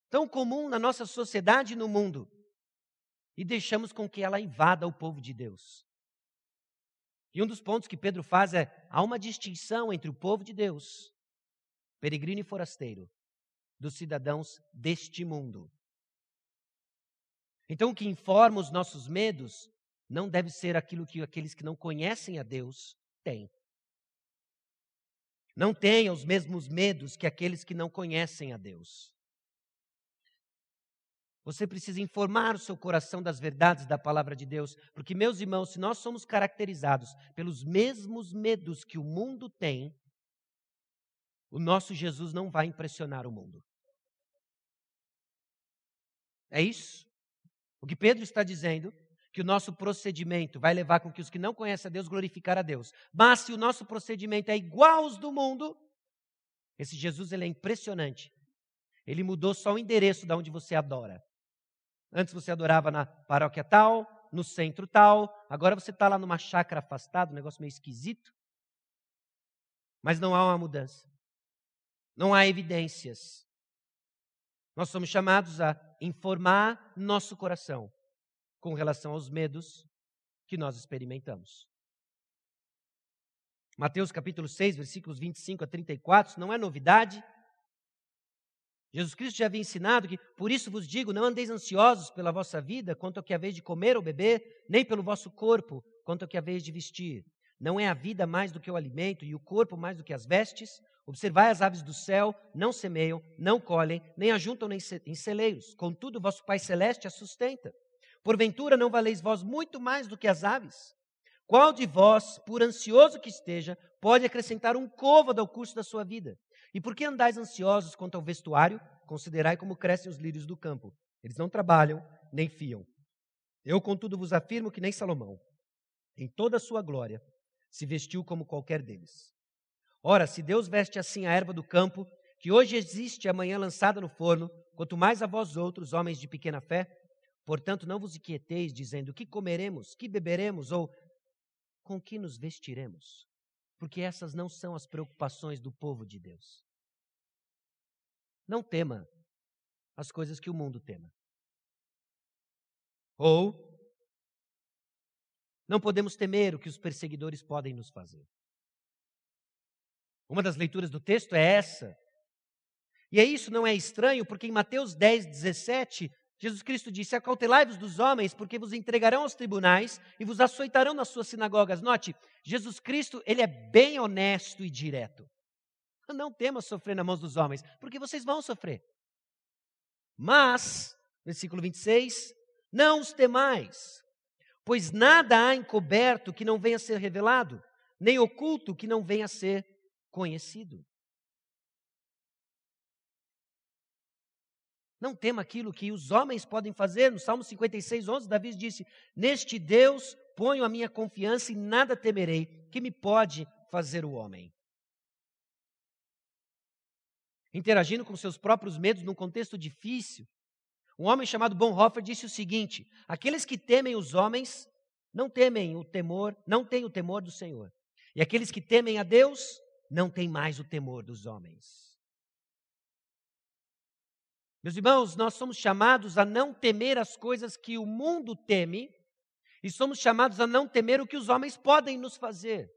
S1: tão comum na nossa sociedade e no mundo, e deixamos com que ela invada o povo de Deus. E um dos pontos que Pedro faz é: há uma distinção entre o povo de Deus, peregrino e forasteiro, dos cidadãos deste mundo. Então, o que informa os nossos medos não deve ser aquilo que aqueles que não conhecem a Deus Tem. Não tenha os mesmos medos que aqueles que não conhecem a Deus. Você precisa informar o seu coração das verdades da palavra de Deus, porque, meus irmãos, se nós somos caracterizados pelos mesmos medos que o mundo tem, o nosso Jesus não vai impressionar o mundo. É isso? O que Pedro está dizendo que o nosso procedimento vai levar com que os que não conhecem a Deus glorificar a Deus. Mas se o nosso procedimento é igual aos do mundo, esse Jesus ele é impressionante. Ele mudou só o endereço de onde você adora. Antes você adorava na paróquia tal, no centro tal, agora você está lá numa chácara afastada, um negócio meio esquisito. Mas não há uma mudança. Não há evidências. Nós somos chamados a informar nosso coração com relação aos medos que nós experimentamos. Mateus capítulo 6, versículos 25 a 34, isso não é novidade. Jesus Cristo já havia ensinado que, por isso vos digo, não andeis ansiosos pela vossa vida, quanto ao que haveis de comer ou beber, nem pelo vosso corpo, quanto ao que haveis de vestir. Não é a vida mais do que o alimento, e o corpo mais do que as vestes? Observai as aves do céu, não semeiam, não colhem, nem ajuntam nem em celeiros. Contudo, vosso Pai Celeste a sustenta. Porventura não valeis vós muito mais do que as aves? Qual de vós, por ansioso que esteja, pode acrescentar um côvado ao curso da sua vida? E por que andais ansiosos quanto ao vestuário? Considerai como crescem os lírios do campo. Eles não trabalham, nem fiam. Eu, contudo, vos afirmo que nem Salomão, em toda a sua glória, se vestiu como qualquer deles. Ora, se Deus veste assim a erva do campo, que hoje existe e amanhã lançada no forno, quanto mais a vós outros, homens de pequena fé, Portanto, não vos inquieteis dizendo: que comeremos, que beberemos ou com que nos vestiremos? Porque essas não são as preocupações do povo de Deus. Não tema as coisas que o mundo tema. Ou não podemos temer o que os perseguidores podem nos fazer. Uma das leituras do texto é essa. E é isso não é estranho, porque em Mateus 10, 17, Jesus Cristo disse: Acautelai-vos dos homens, porque vos entregarão aos tribunais e vos açoitarão nas suas sinagogas. Note, Jesus Cristo, ele é bem honesto e direto. Não temas sofrer na mão dos homens, porque vocês vão sofrer. Mas, versículo 26, não os temais, pois nada há encoberto que não venha a ser revelado, nem oculto que não venha a ser conhecido. Não tema aquilo que os homens podem fazer. No Salmo 56, 11, Davi disse: Neste Deus ponho a minha confiança e nada temerei. Que me pode fazer o homem? Interagindo com seus próprios medos num contexto difícil, um homem chamado Bonhoeffer disse o seguinte: Aqueles que temem os homens não temem o temor, não têm o temor do Senhor. E aqueles que temem a Deus não têm mais o temor dos homens. Meus irmãos, nós somos chamados a não temer as coisas que o mundo teme e somos chamados a não temer o que os homens podem nos fazer.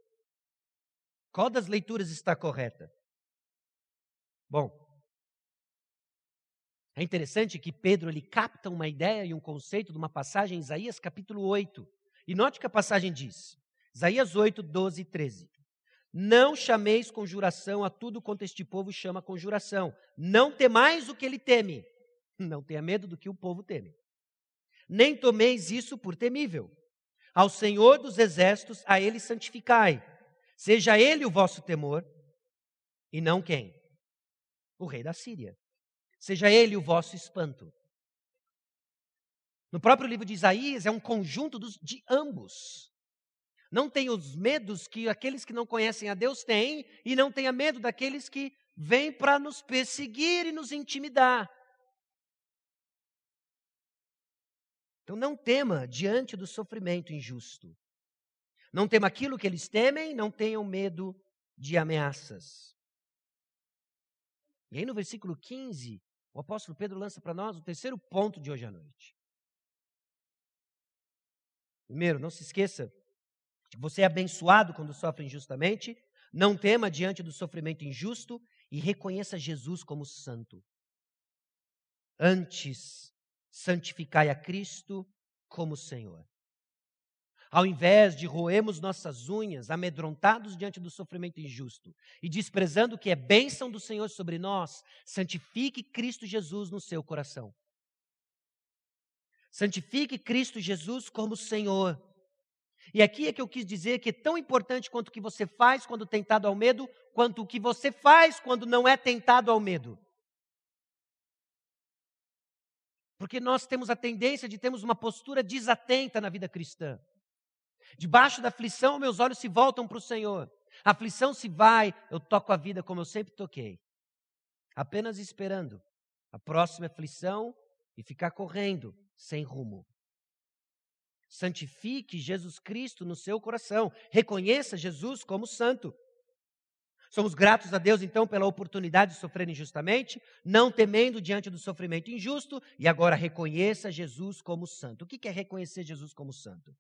S1: Qual das leituras está correta? Bom, é interessante que Pedro ele capta uma ideia e um conceito de uma passagem em Isaías capítulo 8. E note que a passagem diz, Isaías 8, 12 e 13. Não chameis conjuração a tudo quanto este povo chama conjuração. Não temais o que ele teme. Não tenha medo do que o povo teme. Nem tomeis isso por temível. Ao Senhor dos exércitos, a ele santificai. Seja ele o vosso temor, e não quem? O rei da Síria. Seja ele o vosso espanto. No próprio livro de Isaías, é um conjunto dos, de ambos. Não tenha os medos que aqueles que não conhecem a Deus têm, e não tenha medo daqueles que vêm para nos perseguir e nos intimidar. Então não tema diante do sofrimento injusto. Não tema aquilo que eles temem, não tenham medo de ameaças. E aí no versículo 15, o apóstolo Pedro lança para nós o terceiro ponto de hoje à noite. Primeiro, não se esqueça você é abençoado quando sofre injustamente. Não tema diante do sofrimento injusto e reconheça Jesus como santo. Antes, santificai a Cristo como Senhor. Ao invés de roemos nossas unhas, amedrontados diante do sofrimento injusto e desprezando o que é bênção do Senhor sobre nós, santifique Cristo Jesus no seu coração. Santifique Cristo Jesus como Senhor. E aqui é que eu quis dizer que é tão importante quanto o que você faz quando tentado ao medo, quanto o que você faz quando não é tentado ao medo. Porque nós temos a tendência de termos uma postura desatenta na vida cristã. Debaixo da aflição, meus olhos se voltam para o Senhor. A aflição se vai, eu toco a vida como eu sempre toquei. Apenas esperando a próxima aflição e ficar correndo sem rumo. Santifique Jesus Cristo no seu coração. Reconheça Jesus como santo. Somos gratos a Deus, então, pela oportunidade de sofrer injustamente, não temendo diante do sofrimento injusto, e agora reconheça Jesus como santo. O que é reconhecer Jesus como santo?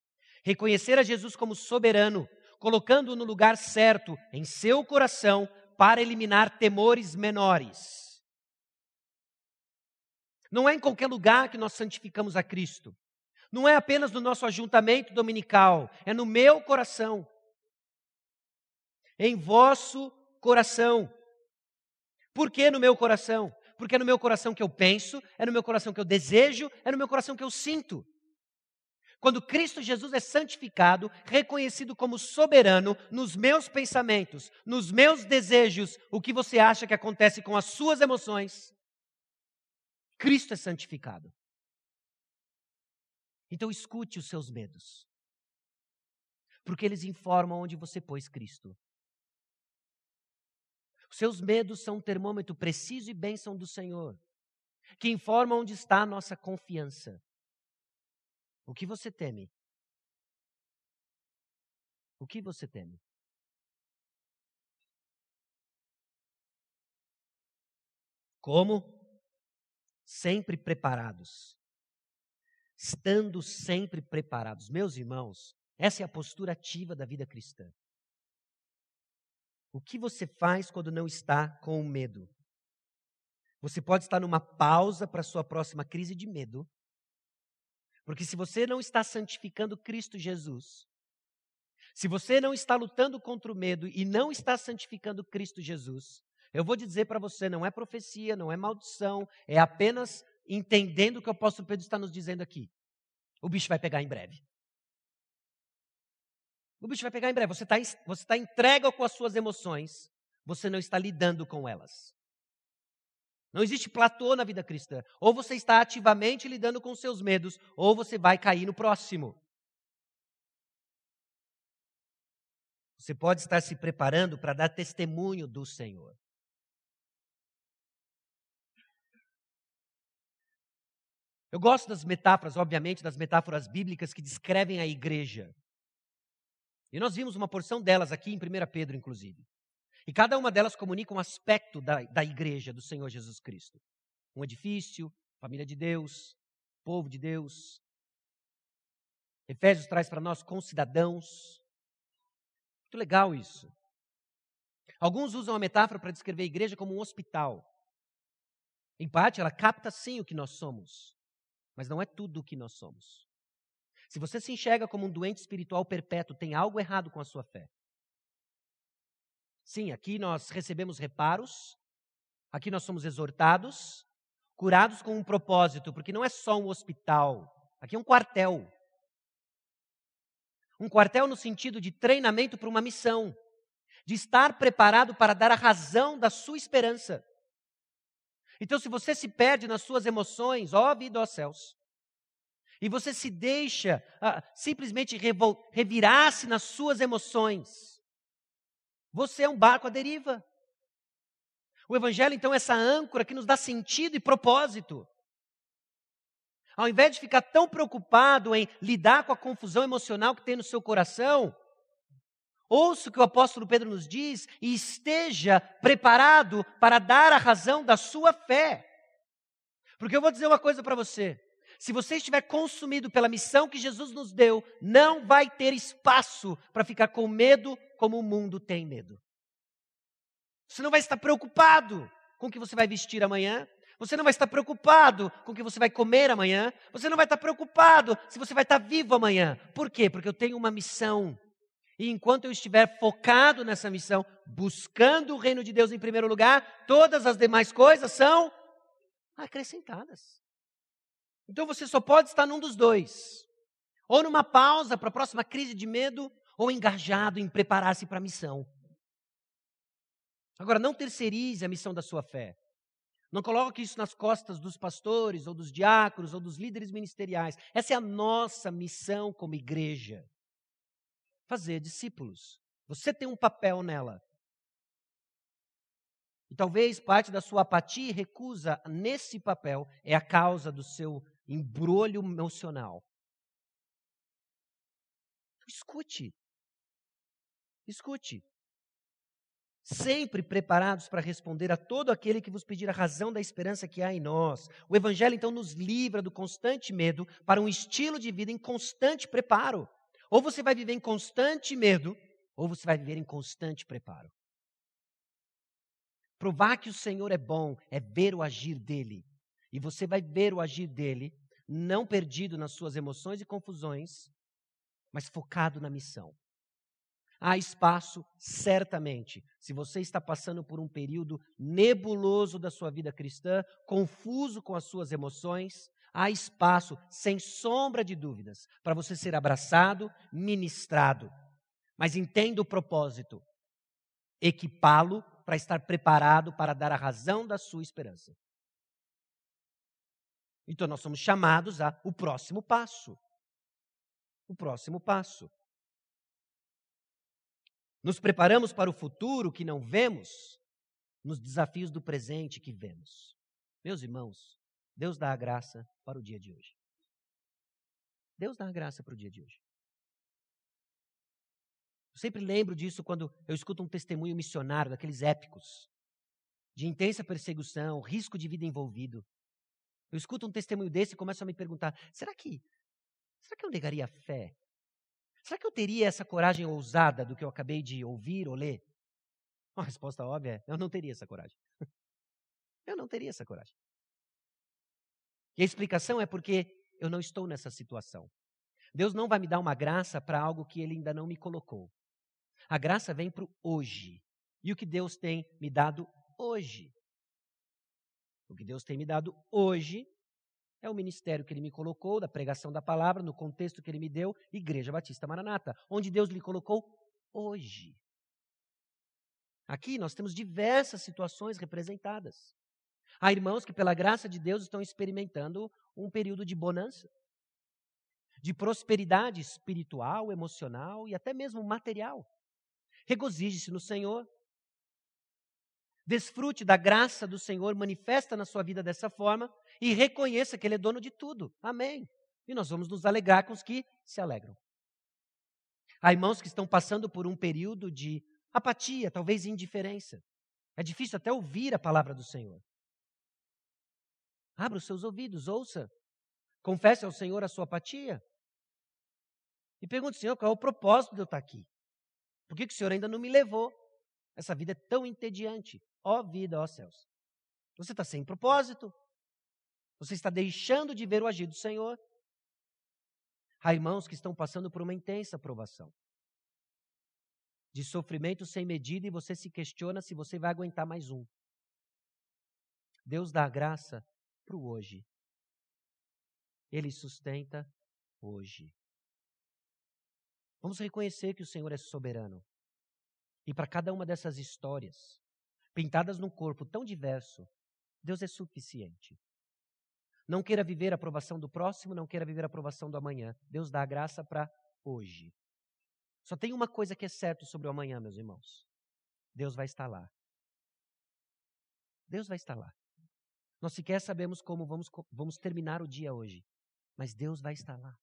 S1: Reconhecer a Jesus como soberano, colocando-o no lugar certo em seu coração para eliminar temores menores. Não é em qualquer lugar que nós santificamos a Cristo. Não é apenas no nosso ajuntamento dominical, é no meu coração. Em vosso coração. Por que no meu coração? Porque é no meu coração que eu penso, é no meu coração que eu desejo, é no meu coração que eu sinto. Quando Cristo Jesus é santificado, reconhecido como soberano nos meus pensamentos, nos meus desejos, o que você acha que acontece com as suas emoções? Cristo é santificado. Então escute os seus medos. Porque eles informam onde você pôs Cristo. Os seus medos são um termômetro preciso e bênção do Senhor, que informa onde está a nossa confiança. O que você teme? O que você teme? Como? sempre preparados. Estando sempre preparados. Meus irmãos, essa é a postura ativa da vida cristã. O que você faz quando não está com medo? Você pode estar numa pausa para a sua próxima crise de medo. Porque se você não está santificando Cristo Jesus, se você não está lutando contra o medo e não está santificando Cristo Jesus, eu vou dizer para você, não é profecia, não é maldição, é apenas entendendo o que o apóstolo Pedro está nos dizendo aqui. O bicho vai pegar em breve. O bicho vai pegar em breve. Você está você tá entregue com as suas emoções, você não está lidando com elas. Não existe platô na vida cristã. Ou você está ativamente lidando com seus medos, ou você vai cair no próximo. Você pode estar se preparando para dar testemunho do Senhor. Eu gosto das metáforas, obviamente, das metáforas bíblicas que descrevem a igreja. E nós vimos uma porção delas aqui em 1 Pedro, inclusive. E cada uma delas comunica um aspecto da, da igreja do Senhor Jesus Cristo: um edifício, família de Deus, povo de Deus. Efésios traz para nós concidadãos. Muito legal isso. Alguns usam a metáfora para descrever a igreja como um hospital. Em parte, ela capta sim o que nós somos mas não é tudo o que nós somos. Se você se enxerga como um doente espiritual perpétuo, tem algo errado com a sua fé. Sim, aqui nós recebemos reparos, aqui nós somos exortados, curados com um propósito, porque não é só um hospital, aqui é um quartel. Um quartel no sentido de treinamento para uma missão, de estar preparado para dar a razão da sua esperança. Então, se você se perde nas suas emoções, ó vida, ó céus, e você se deixa ah, simplesmente revirar-se nas suas emoções, você é um barco à deriva. O Evangelho, então, é essa âncora que nos dá sentido e propósito. Ao invés de ficar tão preocupado em lidar com a confusão emocional que tem no seu coração, Ouça o que o apóstolo Pedro nos diz e esteja preparado para dar a razão da sua fé. Porque eu vou dizer uma coisa para você: se você estiver consumido pela missão que Jesus nos deu, não vai ter espaço para ficar com medo como o mundo tem medo. Você não vai estar preocupado com o que você vai vestir amanhã, Você não vai estar preocupado com o que você vai comer amanhã. Você não vai estar preocupado se você vai estar vivo amanhã. Por quê? Porque eu tenho uma missão. E enquanto eu estiver focado nessa missão, buscando o reino de Deus em primeiro lugar, todas as demais coisas são acrescentadas. Então você só pode estar num dos dois. Ou numa pausa para a próxima crise de medo, ou engajado em preparar-se para a missão. Agora, não terceirize a missão da sua fé. Não coloque isso nas costas dos pastores, ou dos diáconos, ou dos líderes ministeriais. Essa é a nossa missão como igreja. Fazer discípulos. Você tem um papel nela. E talvez parte da sua apatia e recusa nesse papel é a causa do seu embrulho emocional. Escute. Escute. Sempre preparados para responder a todo aquele que vos pedir a razão da esperança que há em nós. O Evangelho, então, nos livra do constante medo para um estilo de vida em constante preparo. Ou você vai viver em constante medo, ou você vai viver em constante preparo. Provar que o Senhor é bom é ver o agir dele. E você vai ver o agir dele, não perdido nas suas emoções e confusões, mas focado na missão. Há espaço, certamente, se você está passando por um período nebuloso da sua vida cristã, confuso com as suas emoções, há espaço, sem sombra de dúvidas, para você ser abraçado, ministrado. Mas entenda o propósito: equipá-lo para estar preparado para dar a razão da sua esperança. Então nós somos chamados a o próximo passo. O próximo passo. Nos preparamos para o futuro que não vemos, nos desafios do presente que vemos. Meus irmãos, Deus dá a graça para o dia de hoje. Deus dá a graça para o dia de hoje. Eu sempre lembro disso quando eu escuto um testemunho missionário, daqueles épicos, de intensa perseguição, risco de vida envolvido. Eu escuto um testemunho desse e começo a me perguntar: será que, será que eu negaria a fé? Será que eu teria essa coragem ousada do que eu acabei de ouvir ou ler? Uma resposta óbvia é: eu não teria essa coragem. eu não teria essa coragem. E a explicação é porque eu não estou nessa situação. Deus não vai me dar uma graça para algo que Ele ainda não me colocou. A graça vem para o hoje. E o que Deus tem me dado hoje? O que Deus tem me dado hoje é o ministério que Ele me colocou, da pregação da palavra, no contexto que Ele me deu, Igreja Batista Maranata, onde Deus lhe colocou hoje. Aqui nós temos diversas situações representadas. Há irmãos que, pela graça de Deus, estão experimentando um período de bonança, de prosperidade espiritual, emocional e até mesmo material. Regozije-se no Senhor. Desfrute da graça do Senhor, manifesta na sua vida dessa forma e reconheça que Ele é dono de tudo. Amém. E nós vamos nos alegrar com os que se alegram. Há irmãos que estão passando por um período de apatia, talvez indiferença. É difícil até ouvir a palavra do Senhor. Abra os seus ouvidos, ouça. Confesse ao Senhor a sua apatia. E pergunte, Senhor, qual é o propósito de eu estar aqui? Por que, que o Senhor ainda não me levou? Essa vida é tão entediante. Ó vida, ó céus. Você está sem propósito. Você está deixando de ver o agir do Senhor. Há irmãos que estão passando por uma intensa provação. De sofrimento sem medida e você se questiona se você vai aguentar mais um. Deus dá graça para o hoje. Ele sustenta hoje. Vamos reconhecer que o Senhor é soberano. E para cada uma dessas histórias, pintadas num corpo tão diverso, Deus é suficiente. Não queira viver a aprovação do próximo, não queira viver a aprovação do amanhã. Deus dá a graça para hoje. Só tem uma coisa que é certo sobre o amanhã, meus irmãos. Deus vai estar lá. Deus vai estar lá. Nós sequer sabemos como vamos, vamos terminar o dia hoje, mas Deus vai estar lá.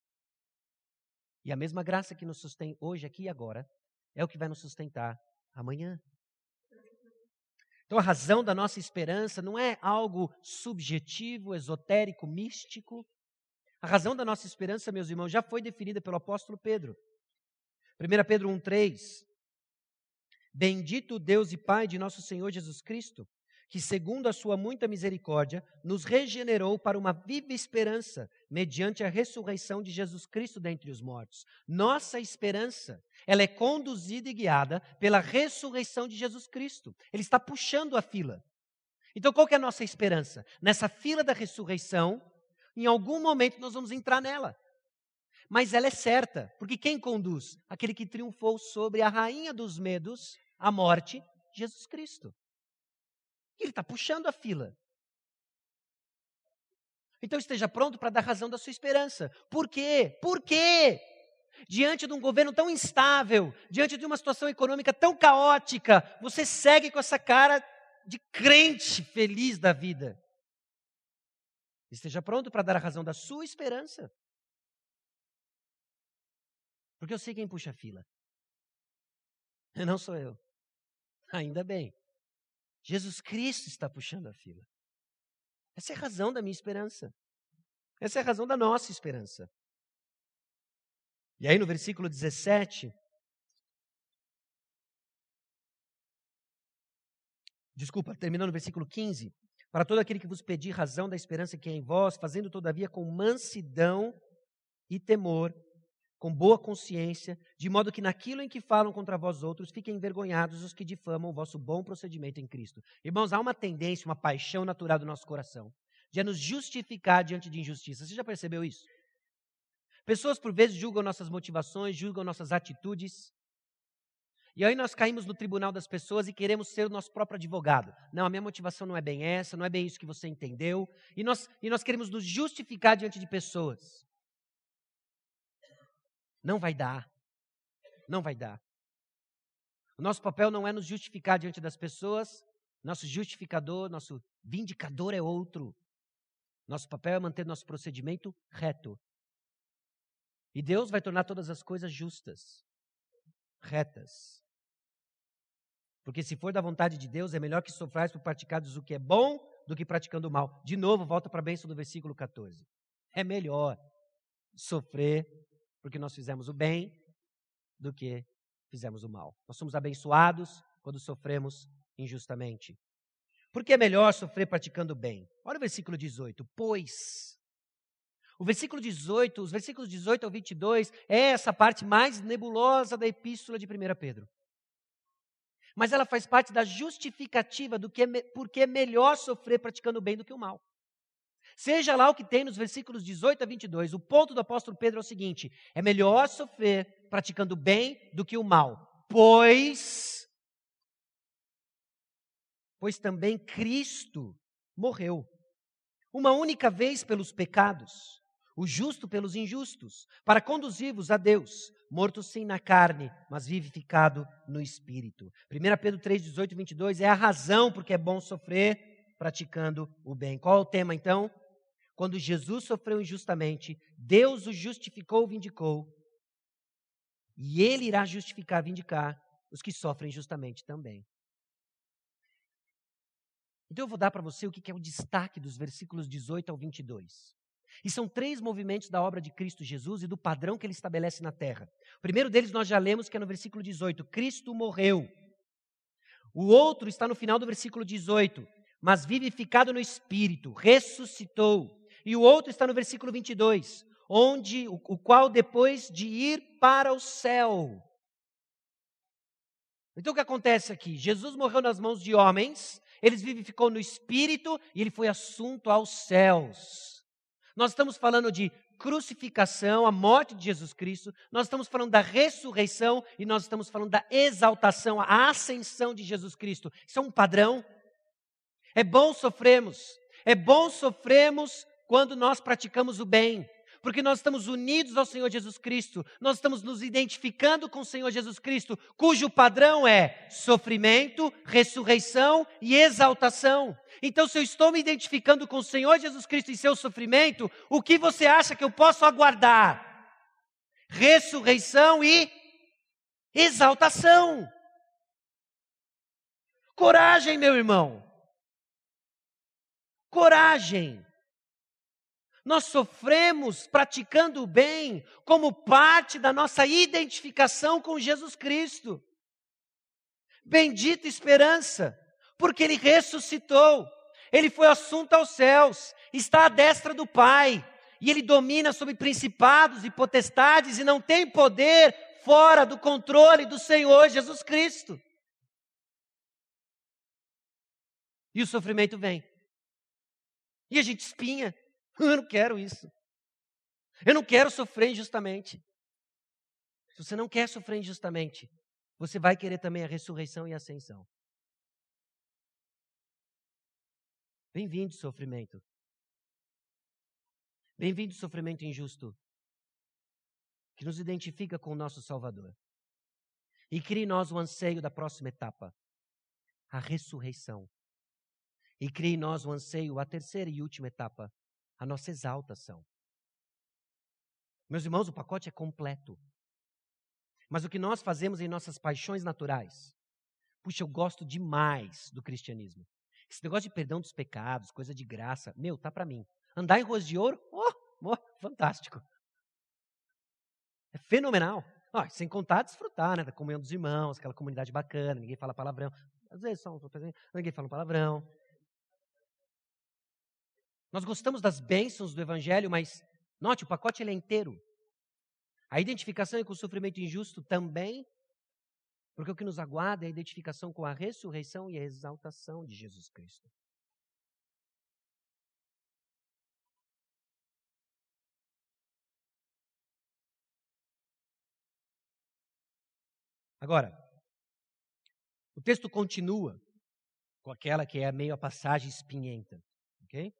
S1: E a mesma graça que nos sustém hoje, aqui e agora, é o que vai nos sustentar amanhã. Então, a razão da nossa esperança não é algo subjetivo, esotérico, místico. A razão da nossa esperança, meus irmãos, já foi definida pelo apóstolo Pedro. 1 Pedro 1,3: Bendito o Deus e Pai de nosso Senhor Jesus Cristo, que, segundo a sua muita misericórdia, nos regenerou para uma viva esperança, mediante a ressurreição de Jesus Cristo dentre os mortos. Nossa esperança, ela é conduzida e guiada pela ressurreição de Jesus Cristo. Ele está puxando a fila. Então, qual é a nossa esperança? Nessa fila da ressurreição, em algum momento nós vamos entrar nela. Mas ela é certa, porque quem conduz? Aquele que triunfou sobre a rainha dos medos, a morte, Jesus Cristo. Ele está puxando a fila. Então esteja pronto para dar razão da sua esperança. Por quê? Por quê? Diante de um governo tão instável, diante de uma situação econômica tão caótica, você segue com essa cara de crente feliz da vida. Esteja pronto para dar a razão da sua esperança. Porque eu sei quem puxa a fila. Não sou eu. Ainda bem. Jesus Cristo está puxando a fila. Essa é a razão da minha esperança. Essa é a razão da nossa esperança. E aí no versículo 17, desculpa, terminando no versículo 15, para todo aquele que vos pedir razão da esperança que é em vós, fazendo todavia com mansidão e temor, com boa consciência, de modo que naquilo em que falam contra vós outros fiquem envergonhados os que difamam o vosso bom procedimento em Cristo. Irmãos, há uma tendência, uma paixão natural do nosso coração de nos justificar diante de injustiça. Você já percebeu isso? Pessoas por vezes julgam nossas motivações, julgam nossas atitudes. E aí nós caímos no tribunal das pessoas e queremos ser o nosso próprio advogado. Não, a minha motivação não é bem essa, não é bem isso que você entendeu. E nós, e nós queremos nos justificar diante de pessoas. Não vai dar. Não vai dar. O nosso papel não é nos justificar diante das pessoas. Nosso justificador, nosso vindicador é outro. Nosso papel é manter nosso procedimento reto. E Deus vai tornar todas as coisas justas, retas. Porque se for da vontade de Deus, é melhor que sofrais por praticados o que é bom do que praticando o mal. De novo, volta para a bênção do versículo 14. É melhor sofrer porque nós fizemos o bem do que fizemos o mal. Nós somos abençoados quando sofremos injustamente. Porque é melhor sofrer praticando o bem. Olha o versículo 18. Pois. O versículo 18, os versículos 18 ao 22 é essa parte mais nebulosa da epístola de 1 Pedro. Mas ela faz parte da justificativa do que é, porque é melhor sofrer praticando o bem do que o mal. Seja lá o que tem nos versículos 18 a 22, o ponto do apóstolo Pedro é o seguinte: é melhor sofrer praticando o bem do que o mal, pois pois também Cristo morreu uma única vez pelos pecados, o justo pelos injustos, para conduzir-vos a Deus, morto sim na carne, mas vivificado no espírito. 1 Pedro 3, 18 e 22 é a razão porque é bom sofrer praticando o bem. Qual é o tema então? Quando Jesus sofreu injustamente, Deus o justificou, vindicou, e ele irá justificar, vindicar os que sofrem injustamente também. Então eu vou dar para você o que é o destaque dos versículos 18 ao 22. E são três movimentos da obra de Cristo Jesus e do padrão que ele estabelece na terra. O primeiro deles nós já lemos, que é no versículo 18: Cristo morreu. O outro está no final do versículo 18, mas vivificado no espírito, ressuscitou. E o outro está no versículo 22, onde o, qual depois de ir para o céu. Então o que acontece aqui? Jesus morreu nas mãos de homens, ele vivificou no espírito e ele foi assunto aos céus. Nós estamos falando de crucificação, a morte de Jesus Cristo, nós estamos falando da ressurreição e nós estamos falando da exaltação, a ascensão de Jesus Cristo. Isso é um padrão. É bom sofrermos, é bom sofrermos quando nós praticamos o bem, porque nós estamos unidos ao Senhor Jesus Cristo, nós estamos nos identificando com o Senhor Jesus Cristo, cujo padrão é sofrimento, ressurreição e exaltação. Então, se eu estou me identificando com o Senhor Jesus Cristo em seu sofrimento, o que você acha que eu posso aguardar? Ressurreição e exaltação. Coragem, meu irmão. Coragem. Nós sofremos praticando o bem como parte da nossa identificação com Jesus Cristo. Bendita esperança, Porque ele ressuscitou. Ele foi assunto aos céus, está à destra do Pai, e ele domina sobre principados e potestades e não tem poder fora do controle do Senhor Jesus Cristo. E o sofrimento vem. E a gente espinha. Eu não quero isso. Eu não quero sofrer injustamente. Se você não quer sofrer injustamente, você vai querer também a ressurreição e a ascensão. Bem-vindo, sofrimento. Bem-vindo, sofrimento injusto, que nos identifica com o nosso Salvador. E cria em nós o anseio da próxima etapa, a ressurreição. E cria em nós o anseio, a terceira e última etapa, a nossa exaltação. Meus irmãos, o pacote é completo. Mas o que nós fazemos em nossas paixões naturais? Puxa, eu gosto demais do cristianismo. Esse negócio de perdão dos pecados, coisa de graça, meu, tá para mim. Andar em ruas de ouro, oh, oh fantástico. É fenomenal. Oh, sem contar desfrutar, né, da comunhão dos irmãos, aquela comunidade bacana, ninguém fala palavrão. Às vezes só ninguém fala um palavrão. Nós gostamos das bênçãos do evangelho, mas note, o pacote ele é inteiro. A identificação com o sofrimento injusto também, porque o que nos aguarda é a identificação com a ressurreição e a exaltação de Jesus Cristo. Agora, o texto continua com aquela que é meio a passagem espinhenta, ok?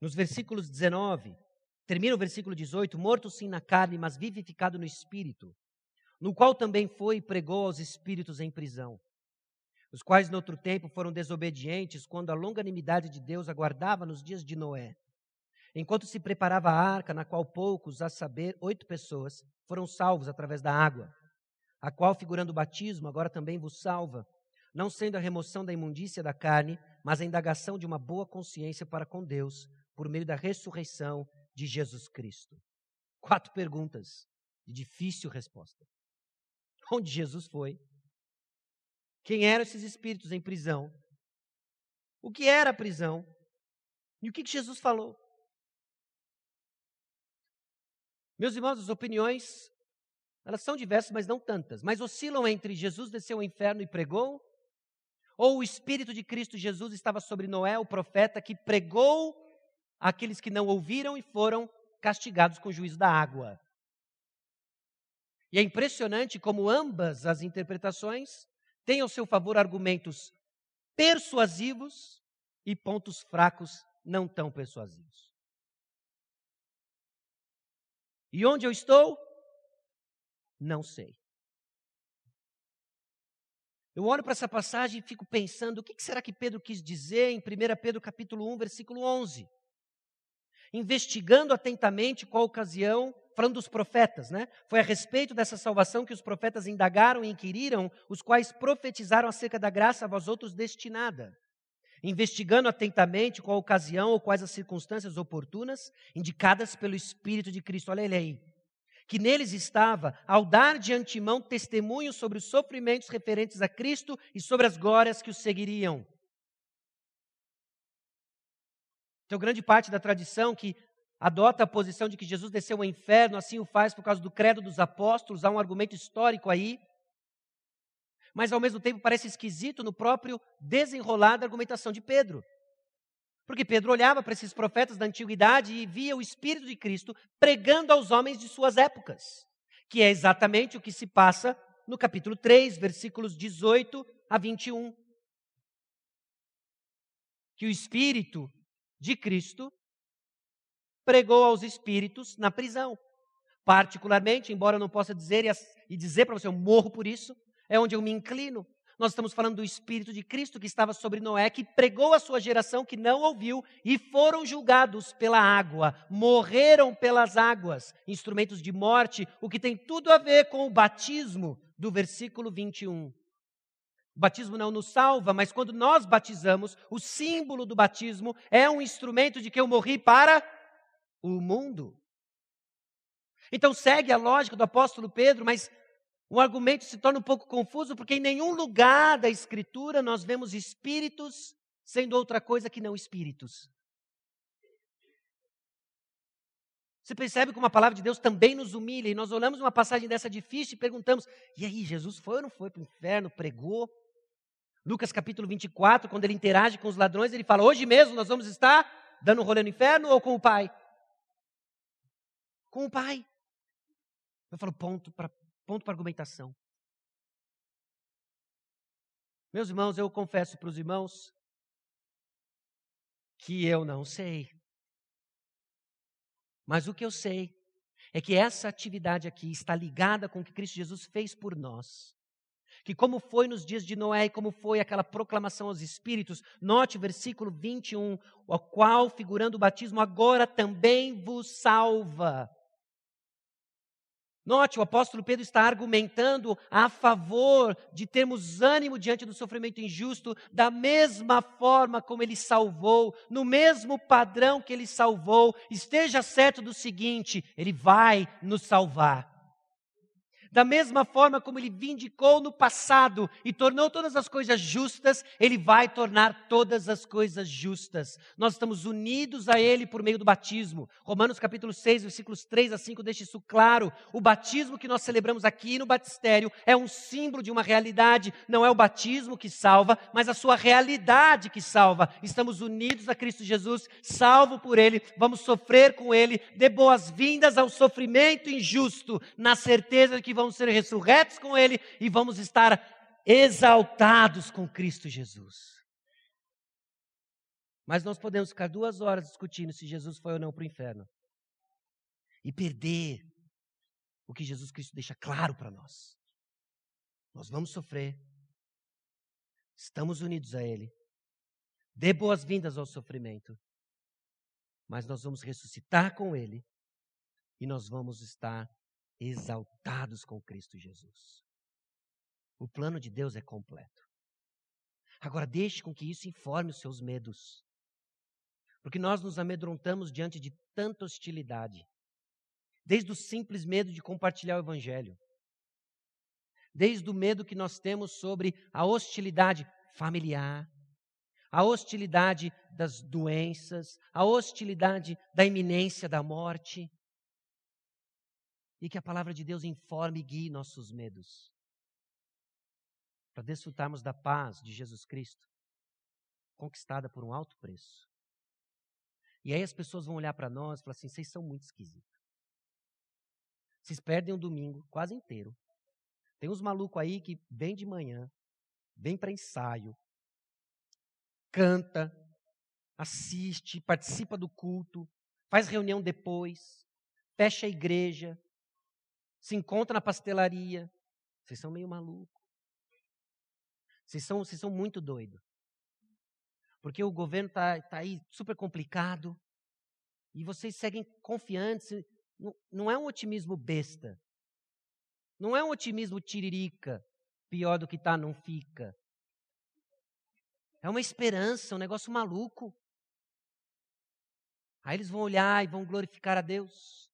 S1: Nos versículos 19, termina o versículo 18: Morto sim na carne, mas vivificado no espírito, no qual também foi e pregou aos espíritos em prisão, os quais no outro tempo foram desobedientes, quando a longanimidade de Deus aguardava nos dias de Noé. Enquanto se preparava a arca, na qual poucos, a saber, oito pessoas, foram salvos através da água, a qual, figurando o batismo, agora também vos salva, não sendo a remoção da imundícia da carne, mas a indagação de uma boa consciência para com Deus, por meio da ressurreição de Jesus Cristo? Quatro perguntas de difícil resposta. Onde Jesus foi? Quem eram esses espíritos em prisão? O que era a prisão? E o que Jesus falou? Meus irmãos, as opiniões, elas são diversas, mas não tantas. Mas oscilam entre Jesus desceu ao inferno e pregou, ou o Espírito de Cristo Jesus estava sobre Noé, o profeta, que pregou aqueles que não ouviram e foram castigados com o juízo da água. E é impressionante como ambas as interpretações têm ao seu favor argumentos persuasivos e pontos fracos não tão persuasivos. E onde eu estou? Não sei. Eu olho para essa passagem e fico pensando, o que será que Pedro quis dizer em 1 Pedro capítulo 1, versículo 11? Investigando atentamente qual ocasião, falando dos profetas, né? Foi a respeito dessa salvação que os profetas indagaram e inquiriram, os quais profetizaram acerca da graça a vós outros destinada. Investigando atentamente qual ocasião ou quais as circunstâncias oportunas indicadas pelo Espírito de Cristo. Olha ele aí. Que neles estava, ao dar de antemão testemunho sobre os sofrimentos referentes a Cristo e sobre as glórias que os seguiriam Então, grande parte da tradição que adota a posição de que Jesus desceu ao inferno, assim o faz por causa do credo dos apóstolos, há um argumento histórico aí. Mas, ao mesmo tempo, parece esquisito no próprio desenrolar da argumentação de Pedro. Porque Pedro olhava para esses profetas da antiguidade e via o Espírito de Cristo pregando aos homens de suas épocas, que é exatamente o que se passa no capítulo 3, versículos 18 a 21. Que o Espírito de Cristo pregou aos espíritos na prisão. Particularmente, embora eu não possa dizer e dizer para você, eu morro por isso, é onde eu me inclino. Nós estamos falando do Espírito de Cristo que estava sobre Noé, que pregou a sua geração que não ouviu e foram julgados pela água, morreram pelas águas, instrumentos de morte, o que tem tudo a ver com o batismo do versículo 21. O batismo não nos salva, mas quando nós batizamos, o símbolo do batismo é um instrumento de que eu morri para o mundo. Então segue a lógica do apóstolo Pedro, mas O argumento se torna um pouco confuso porque em nenhum lugar da Escritura nós vemos espíritos sendo outra coisa que não espíritos. Você percebe como a palavra de Deus também nos humilha e nós olhamos uma passagem dessa difícil e perguntamos: e aí, Jesus foi ou não foi para o inferno? Pregou? Lucas capítulo 24, quando ele interage com os ladrões, ele fala: hoje mesmo nós vamos estar dando um rolê no inferno ou com o Pai? Com o Pai. Eu falo: ponto para ponto argumentação. Meus irmãos, eu confesso para os irmãos que eu não sei. Mas o que eu sei é que essa atividade aqui está ligada com o que Cristo Jesus fez por nós. Que, como foi nos dias de Noé e como foi aquela proclamação aos Espíritos, note versículo 21, o qual, figurando o batismo, agora também vos salva Note, o apóstolo Pedro está argumentando a favor de termos ânimo diante do sofrimento injusto, da mesma forma como ele salvou, no mesmo padrão que ele salvou. Esteja certo do seguinte: ele vai nos salvar. Da mesma forma como ele vindicou no passado e tornou todas as coisas justas, ele vai tornar todas as coisas justas. Nós estamos unidos a ele por meio do batismo. Romanos capítulo 6, versículos 3 a 5 deixa isso claro. O batismo que nós celebramos aqui no batistério é um símbolo de uma realidade, não é o batismo que salva, mas a sua realidade que salva. Estamos unidos a Cristo Jesus, salvo por ele, vamos sofrer com ele, dê boas-vindas ao sofrimento injusto, na certeza de que vamos ser ressurretos com Ele e vamos estar exaltados com Cristo Jesus. Mas nós podemos ficar duas horas discutindo se Jesus foi ou não para o inferno e perder o que Jesus Cristo deixa claro para nós. Nós vamos sofrer, estamos unidos a Ele, dê boas-vindas ao sofrimento, mas nós vamos ressuscitar com Ele e nós vamos estar exaltados com Cristo Jesus. O plano de Deus é completo. Agora, deixe com que isso informe os seus medos. Porque nós nos amedrontamos diante de tanta hostilidade. Desde o simples medo de compartilhar o Evangelho. Desde o medo que nós temos sobre a hostilidade familiar, a hostilidade das doenças, a hostilidade da iminência da morte e que a palavra de Deus informe e guie nossos medos. Para desfrutarmos da paz de Jesus Cristo, conquistada por um alto preço. E aí as pessoas vão olhar para nós e falar assim: vocês são muito esquisitos. Vocês perdem o domingo quase inteiro. Tem uns malucos aí que vem de manhã, vem para ensaio, canta, assiste, participa do culto, faz reunião depois, fecha a igreja, se encontra na pastelaria. Vocês são meio malucos. Vocês são, vocês são muito doidos. Porque o governo está tá aí super complicado. E vocês seguem confiantes. Não, não é um otimismo besta. Não é um otimismo tiririca. Pior do que tá, não fica. É uma esperança, um negócio maluco. Aí eles vão olhar e vão glorificar a Deus.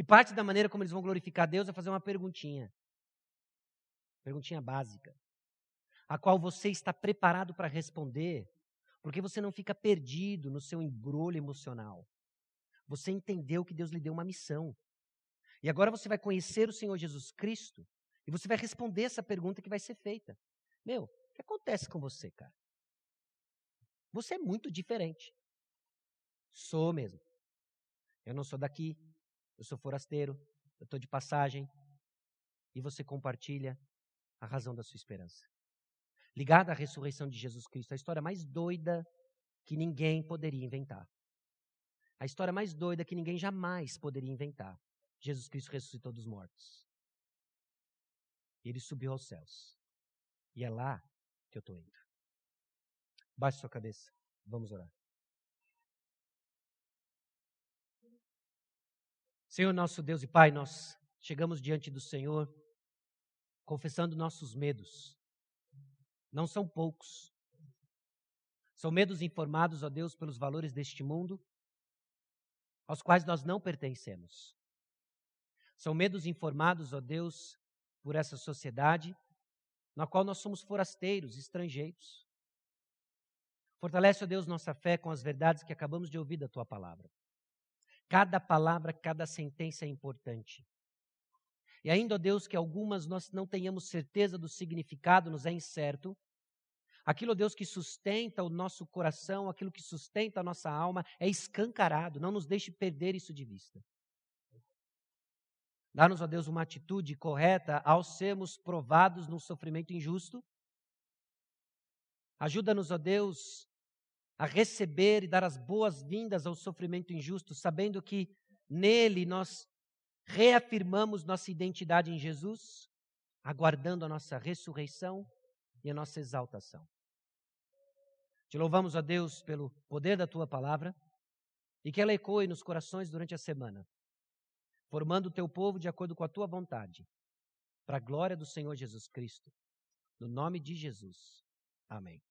S1: E parte da maneira como eles vão glorificar Deus é fazer uma perguntinha. Perguntinha básica. A qual você está preparado para responder, porque você não fica perdido no seu embrulho emocional. Você entendeu que Deus lhe deu uma missão. E agora você vai conhecer o Senhor Jesus Cristo e você vai responder essa pergunta que vai ser feita. Meu, o que acontece com você, cara? Você é muito diferente. Sou mesmo. Eu não sou daqui, eu sou forasteiro, eu estou de passagem, e você compartilha a razão da sua esperança. Ligada à ressurreição de Jesus Cristo, a história mais doida que ninguém poderia inventar. A história mais doida que ninguém jamais poderia inventar. Jesus Cristo ressuscitou dos mortos. Ele subiu aos céus. E é lá que eu estou indo. Baixe sua cabeça. Vamos orar. Senhor nosso Deus e Pai, nós chegamos diante do Senhor confessando nossos medos. Não são poucos. São medos informados, ó Deus, pelos valores deste mundo, aos quais nós não pertencemos. São medos informados, ó Deus, por essa sociedade, na qual nós somos forasteiros, estrangeiros. Fortalece, ó Deus, nossa fé com as verdades que acabamos de ouvir da tua palavra. Cada palavra, cada sentença é importante. E ainda, ó Deus, que algumas nós não tenhamos certeza do significado, nos é incerto. Aquilo, ó Deus, que sustenta o nosso coração, aquilo que sustenta a nossa alma, é escancarado. Não nos deixe perder isso de vista. Dá-nos, ó Deus, uma atitude correta ao sermos provados num sofrimento injusto. Ajuda-nos, ó Deus, a receber e dar as boas-vindas ao sofrimento injusto, sabendo que nele nós reafirmamos nossa identidade em Jesus, aguardando a nossa ressurreição e a nossa exaltação. Te louvamos, ó Deus, pelo poder da tua palavra e que ela ecoe nos corações durante a semana formando o teu povo de acordo com a tua vontade, para a glória do Senhor Jesus Cristo. No nome de Jesus. Amém.